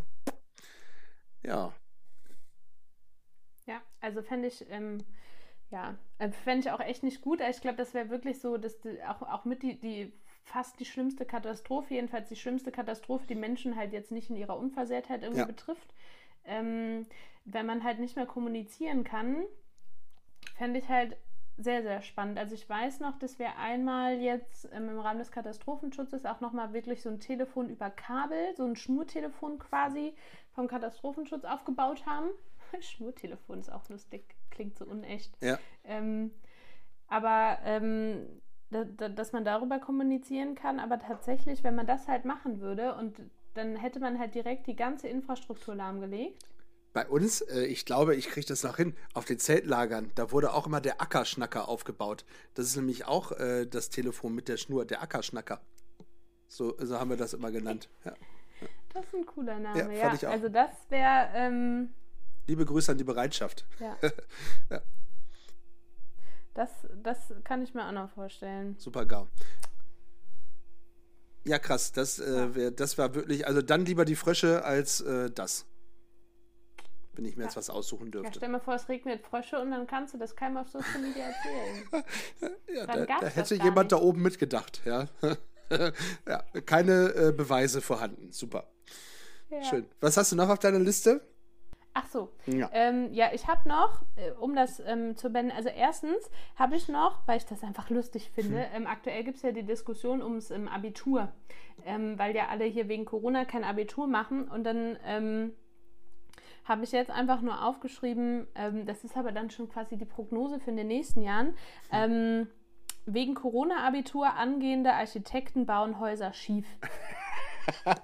Ja. Ja, also fände ich. Ähm, ja, äh, fände ich auch echt nicht gut. Ich glaube, das wäre wirklich so, dass die, auch, auch mit die, die fast die schlimmste Katastrophe, jedenfalls die schlimmste Katastrophe, die Menschen halt jetzt nicht in ihrer Unversehrtheit irgendwie ja. betrifft. Ähm, wenn man halt nicht mehr kommunizieren kann, fände ich halt sehr, sehr spannend. Also ich weiß noch, dass wir einmal jetzt ähm, im Rahmen des Katastrophenschutzes auch nochmal wirklich so ein Telefon über Kabel, so ein Schnurtelefon quasi vom Katastrophenschutz aufgebaut haben. Schnurtelefon ist auch lustig, klingt so unecht. Ja. Ähm, aber ähm, da, da, dass man darüber kommunizieren kann, aber tatsächlich, wenn man das halt machen würde und dann hätte man halt direkt die ganze Infrastruktur lahmgelegt. Bei uns, äh, ich glaube, ich kriege das noch hin, auf den Zeltlagern, da wurde auch immer der Ackerschnacker aufgebaut. Das ist nämlich auch äh, das Telefon mit der Schnur, der Ackerschnacker. So, so haben wir das immer genannt. Ja. Das ist ein cooler Name, ja. ja. Also das wäre, ähm, Liebe Grüße an die Bereitschaft. Ja. ja. Das, das kann ich mir auch noch vorstellen. Super GAU. Ja, krass. Das, äh, wär, das war wirklich, also dann lieber die Frösche als äh, das. Wenn ich mir ja. jetzt was aussuchen dürfte. Ja, stell mir vor, es regnet Frösche und dann kannst du das keinem auf Social Media erzählen. ja, da, da hätte jemand nicht. da oben mitgedacht, ja. ja keine äh, Beweise vorhanden. Super. Ja. Schön. Was hast du noch auf deiner Liste? Ach so. Ja, ähm, ja ich habe noch, äh, um das ähm, zu beenden, also erstens habe ich noch, weil ich das einfach lustig finde, hm. ähm, aktuell gibt es ja die Diskussion ums ähm, Abitur, ähm, weil ja alle hier wegen Corona kein Abitur machen und dann ähm, habe ich jetzt einfach nur aufgeschrieben, das ist aber dann schon quasi die Prognose für in den nächsten Jahren, hm. wegen Corona-Abitur angehende Architekten bauen Häuser schief. ja.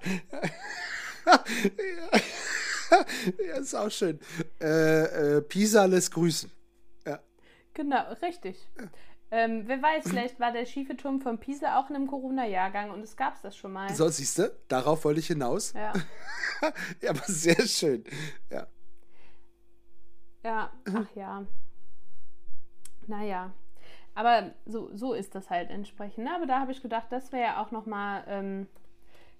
ja, ist auch schön. Äh, äh, Pisa lässt grüßen. Ja. Genau, richtig. Ja. Ähm, wer weiß, vielleicht war der schiefe Turm von Pisa auch in einem Corona-Jahrgang und es gab das schon mal. So, siehst du, darauf wollte ich hinaus. Ja. ja, aber sehr schön. Ja. Ja, ach ja. Naja. Aber so, so ist das halt entsprechend. Aber da habe ich gedacht, das wäre ja auch nochmal ähm,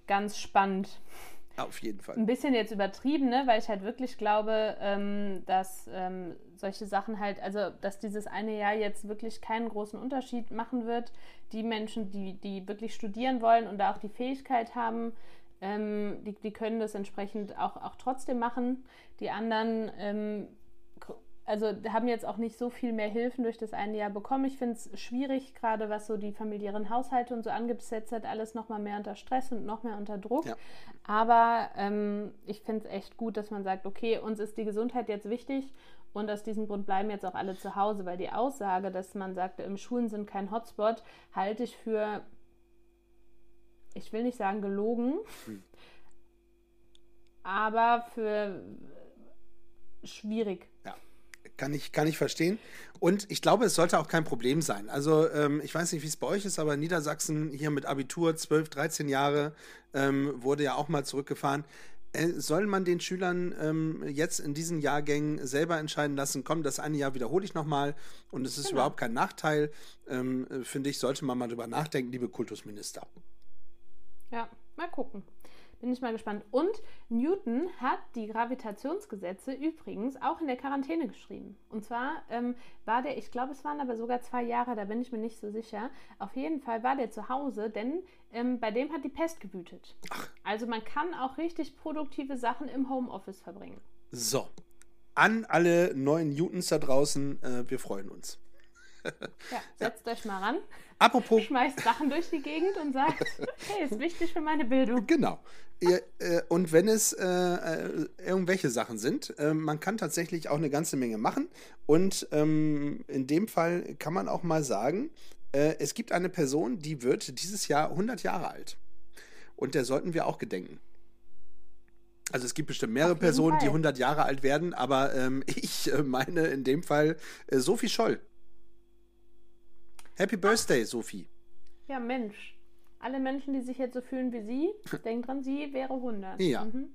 ganz spannend Auf jeden Fall. Ein bisschen jetzt übertrieben, ne? weil ich halt wirklich glaube, ähm, dass ähm, solche Sachen halt, also dass dieses eine Jahr jetzt wirklich keinen großen Unterschied machen wird. Die Menschen, die, die wirklich studieren wollen und da auch die Fähigkeit haben, ähm, die, die können das entsprechend auch, auch trotzdem machen. Die anderen ähm, also haben jetzt auch nicht so viel mehr Hilfen durch das eine Jahr bekommen. Ich finde es schwierig, gerade was so die familiären Haushalte und so angesetzt hat, alles nochmal mehr unter Stress und noch mehr unter Druck. Ja. Aber ähm, ich finde es echt gut, dass man sagt, okay, uns ist die Gesundheit jetzt wichtig und aus diesem Grund bleiben jetzt auch alle zu Hause, weil die Aussage, dass man sagte, im Schulen sind kein Hotspot, halte ich für, ich will nicht sagen gelogen, hm. aber für schwierig kann ich, kann ich verstehen. Und ich glaube, es sollte auch kein Problem sein. Also, ähm, ich weiß nicht, wie es bei euch ist, aber in Niedersachsen hier mit Abitur 12, 13 Jahre ähm, wurde ja auch mal zurückgefahren. Äh, soll man den Schülern ähm, jetzt in diesen Jahrgängen selber entscheiden lassen, komm, das eine Jahr wiederhole ich nochmal und es ist genau. überhaupt kein Nachteil, ähm, finde ich, sollte man mal drüber nachdenken, liebe Kultusminister. Ja, mal gucken. Bin ich mal gespannt. Und Newton hat die Gravitationsgesetze übrigens auch in der Quarantäne geschrieben. Und zwar ähm, war der, ich glaube, es waren aber sogar zwei Jahre, da bin ich mir nicht so sicher. Auf jeden Fall war der zu Hause, denn ähm, bei dem hat die Pest gewütet. Ach. Also man kann auch richtig produktive Sachen im Homeoffice verbringen. So. An alle neuen Newtons da draußen, äh, wir freuen uns. ja, setzt ja. euch mal ran. Apropos. Schmeißt Sachen durch die Gegend und sagt, hey, ist wichtig für meine Bildung. Genau. Äh, und wenn es äh, äh, irgendwelche Sachen sind, äh, man kann tatsächlich auch eine ganze Menge machen. Und ähm, in dem Fall kann man auch mal sagen, äh, es gibt eine Person, die wird dieses Jahr 100 Jahre alt. Und der sollten wir auch gedenken. Also es gibt bestimmt mehrere Personen, Fall. die 100 Jahre alt werden, aber ähm, ich äh, meine in dem Fall Sophie Scholl. Happy Birthday, Sophie. Ja, Mensch. Alle Menschen, die sich jetzt so fühlen wie sie, denken dran, sie wäre 100. Ja. Mhm.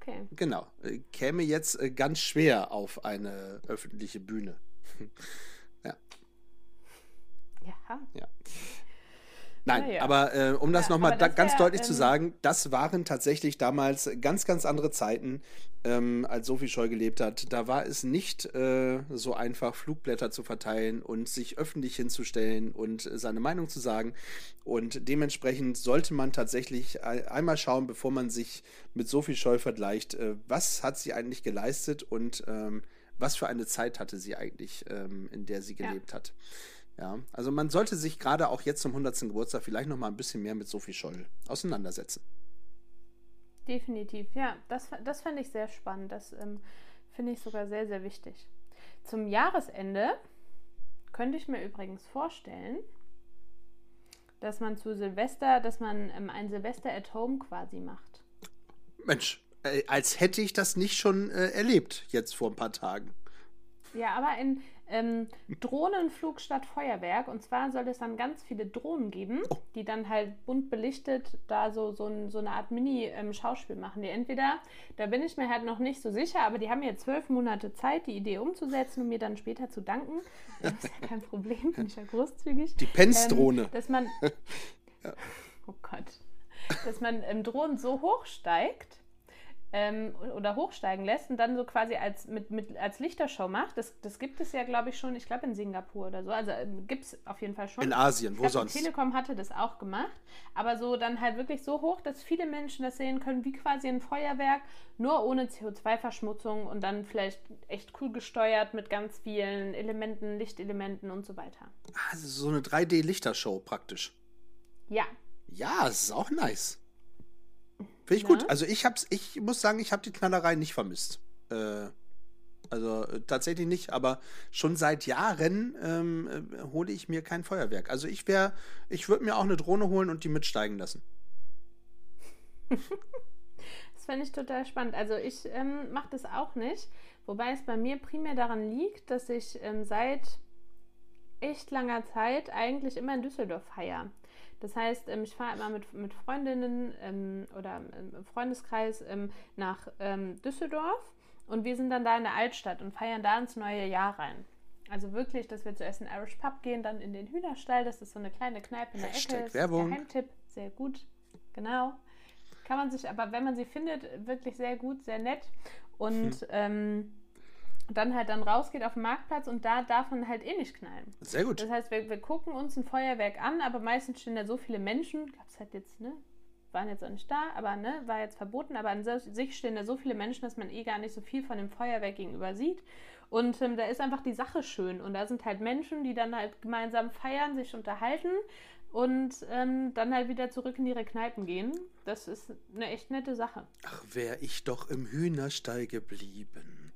Okay. Genau. Äh, käme jetzt äh, ganz schwer auf eine öffentliche Bühne. ja. Ja. Nein, ja. aber äh, um das ja, nochmal da, ganz deutlich ähm, zu sagen, das waren tatsächlich damals ganz, ganz andere Zeiten, ähm, als Sophie Scholl gelebt hat. Da war es nicht äh, so einfach, Flugblätter zu verteilen und sich öffentlich hinzustellen und seine Meinung zu sagen. Und dementsprechend sollte man tatsächlich einmal schauen, bevor man sich mit Sophie Scholl vergleicht, äh, was hat sie eigentlich geleistet und ähm, was für eine Zeit hatte sie eigentlich, ähm, in der sie gelebt ja. hat. Ja, also man sollte sich gerade auch jetzt zum 100. Geburtstag vielleicht noch mal ein bisschen mehr mit Sophie Scholl auseinandersetzen. Definitiv, ja, das, das fände ich sehr spannend. Das ähm, finde ich sogar sehr, sehr wichtig. Zum Jahresende könnte ich mir übrigens vorstellen, dass man zu Silvester, dass man ähm, ein Silvester at Home quasi macht. Mensch, äh, als hätte ich das nicht schon äh, erlebt, jetzt vor ein paar Tagen. Ja, aber in, ähm, Drohnenflug statt Feuerwerk. Und zwar soll es dann ganz viele Drohnen geben, oh. die dann halt bunt belichtet da so, so, ein, so eine Art Mini-Schauspiel ähm, machen. Die entweder, da bin ich mir halt noch nicht so sicher, aber die haben jetzt zwölf Monate Zeit, die Idee umzusetzen und mir dann später zu danken. Das ist ja kein Problem, bin ich ja großzügig. Die Pence-Drohne. Ähm, dass man. ja. Oh Gott. Dass man ähm, Drohnen so hoch steigt, ähm, oder hochsteigen lässt und dann so quasi als, mit, mit, als Lichtershow macht. Das, das gibt es ja, glaube ich, schon, ich glaube in Singapur oder so. Also ähm, gibt es auf jeden Fall schon. In Asien, wo glaub, sonst? Telekom hatte das auch gemacht. Aber so dann halt wirklich so hoch, dass viele Menschen das sehen können, wie quasi ein Feuerwerk, nur ohne CO2-Verschmutzung und dann vielleicht echt cool gesteuert mit ganz vielen Elementen, Lichtelementen und so weiter. Also so eine 3D-Lichtershow praktisch. Ja. Ja, das ist auch nice. Finde ich gut. Also ich hab's, ich muss sagen, ich habe die Knallerei nicht vermisst. Äh, also äh, tatsächlich nicht, aber schon seit Jahren ähm, äh, hole ich mir kein Feuerwerk. Also ich wäre, ich würde mir auch eine Drohne holen und die mitsteigen lassen. das fände ich total spannend. Also ich ähm, mache das auch nicht, wobei es bei mir primär daran liegt, dass ich ähm, seit echt langer Zeit eigentlich immer in Düsseldorf feiere. Das heißt, ähm, ich fahre immer mit, mit Freundinnen ähm, oder im Freundeskreis ähm, nach Düsseldorf und wir sind dann da in der Altstadt und feiern da ins neue Jahr rein. Also wirklich, dass wir zuerst in den Irish Pub gehen, dann in den Hühnerstall. Das ist so eine kleine Kneipe in der Hashtag Ecke. Werbung. Geheimtipp, sehr gut. Genau. kann man sich, aber wenn man sie findet, wirklich sehr gut, sehr nett. Und hm. ähm, dann halt dann rausgeht auf den Marktplatz und da darf man halt eh nicht knallen. Sehr gut. Das heißt, wir, wir gucken uns ein Feuerwerk an, aber meistens stehen da so viele Menschen, gab es halt jetzt, ne, waren jetzt auch nicht da, aber ne, war jetzt verboten, aber an sich stehen da so viele Menschen, dass man eh gar nicht so viel von dem Feuerwerk gegenüber sieht. Und ähm, da ist einfach die Sache schön. Und da sind halt Menschen, die dann halt gemeinsam feiern, sich unterhalten und ähm, dann halt wieder zurück in ihre Kneipen gehen. Das ist eine echt nette Sache. Ach, wäre ich doch im Hühnerstall geblieben.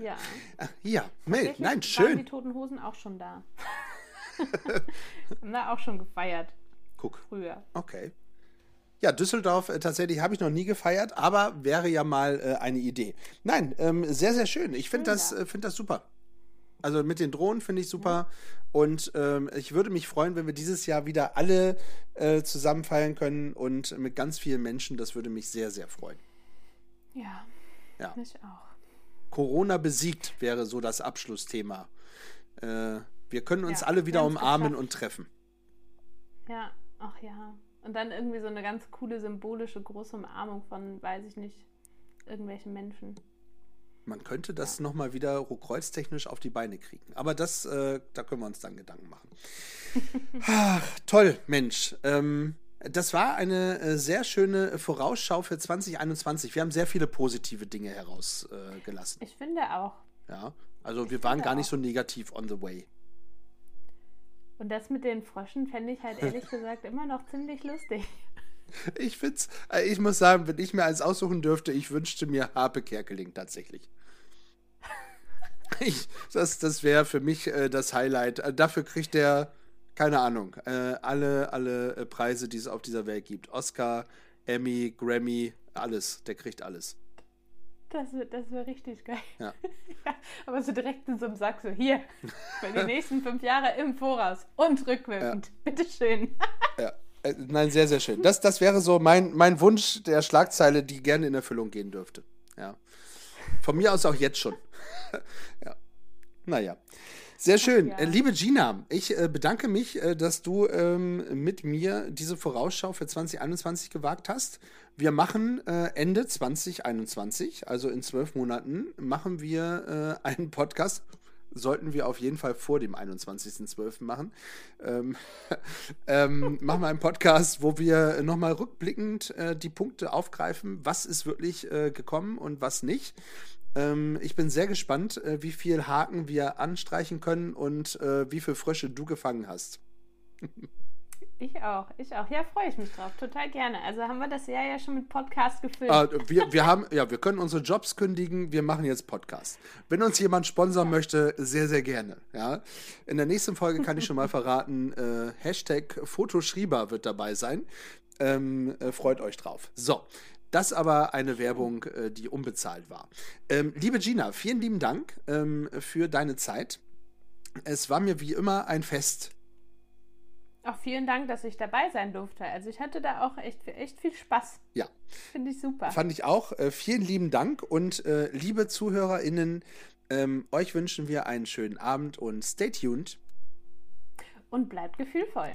Ja. Ach, ja, Mel, nein, schön. Waren die Toten Hosen auch schon da. Haben da auch schon gefeiert. Guck. Früher. Okay. Ja, Düsseldorf äh, tatsächlich habe ich noch nie gefeiert, aber wäre ja mal äh, eine Idee. Nein, ähm, sehr, sehr schön. Ich finde das, äh, find das super. Also mit den Drohnen finde ich super. Ja. Und ähm, ich würde mich freuen, wenn wir dieses Jahr wieder alle äh, zusammen feiern können und mit ganz vielen Menschen. Das würde mich sehr, sehr freuen. Ja. Ja. Mich auch. Corona besiegt wäre so das Abschlussthema. Äh, wir können uns ja, alle wieder umarmen und treffen. Ja, ach ja. Und dann irgendwie so eine ganz coole symbolische große Umarmung von, weiß ich nicht, irgendwelchen Menschen. Man könnte das ja. nochmal wieder kreuztechnisch auf die Beine kriegen. Aber das, äh, da können wir uns dann Gedanken machen. Ach, toll, Mensch. Ähm, das war eine äh, sehr schöne Vorausschau für 2021. Wir haben sehr viele positive Dinge herausgelassen. Äh, ich finde auch. Ja, also ich wir waren gar nicht so negativ on the way. Und das mit den Fröschen fände ich halt ehrlich gesagt immer noch ziemlich lustig. Ich find's, äh, ich muss sagen, wenn ich mir eins aussuchen dürfte, ich wünschte mir Harpe Kerkeling tatsächlich. Ich, das das wäre für mich äh, das Highlight. Äh, dafür kriegt er, keine Ahnung, äh, alle, alle äh, Preise, die es auf dieser Welt gibt. Oscar, Emmy, Grammy, alles. Der kriegt alles. Das, das wäre richtig geil. Ja. ja. Aber so direkt in so einem Sack, so hier, für die nächsten fünf Jahre im Voraus und rückwirkend. Ja. Bitteschön. ja. Äh, nein, sehr, sehr schön. Das, das wäre so mein, mein Wunsch der Schlagzeile, die gerne in Erfüllung gehen dürfte. Ja. Von mir aus auch jetzt schon. ja. Naja. Sehr schön. Ja. Äh, liebe Gina, ich äh, bedanke mich, äh, dass du ähm, mit mir diese Vorausschau für 2021 gewagt hast. Wir machen äh, Ende 2021, also in zwölf Monaten, machen wir einen Podcast. Sollten wir auf jeden Fall vor dem 21.12. machen. Ähm, ähm, machen wir einen Podcast, wo wir nochmal rückblickend äh, die Punkte aufgreifen, was ist wirklich äh, gekommen und was nicht. Ähm, ich bin sehr gespannt, äh, wie viel Haken wir anstreichen können und äh, wie viele Frösche du gefangen hast. Ich auch, ich auch. Ja, freue ich mich drauf, total gerne. Also haben wir das Jahr ja schon mit Podcast gefüllt. Ah, wir, wir haben, ja, wir können unsere Jobs kündigen, wir machen jetzt Podcast. Wenn uns jemand sponsern möchte, sehr, sehr gerne. Ja. In der nächsten Folge kann ich schon mal verraten, äh, Hashtag Fotoschrieber wird dabei sein. Ähm, äh, freut euch drauf. So. Das aber eine Werbung, äh, die unbezahlt war. Ähm, liebe Gina, vielen lieben Dank ähm, für deine Zeit. Es war mir wie immer ein Fest, auch vielen Dank, dass ich dabei sein durfte. Also ich hatte da auch echt, echt viel Spaß. Ja. Finde ich super. Fand ich auch. Äh, vielen lieben Dank und äh, liebe ZuhörerInnen, ähm, euch wünschen wir einen schönen Abend und stay tuned. Und bleibt gefühlvoll.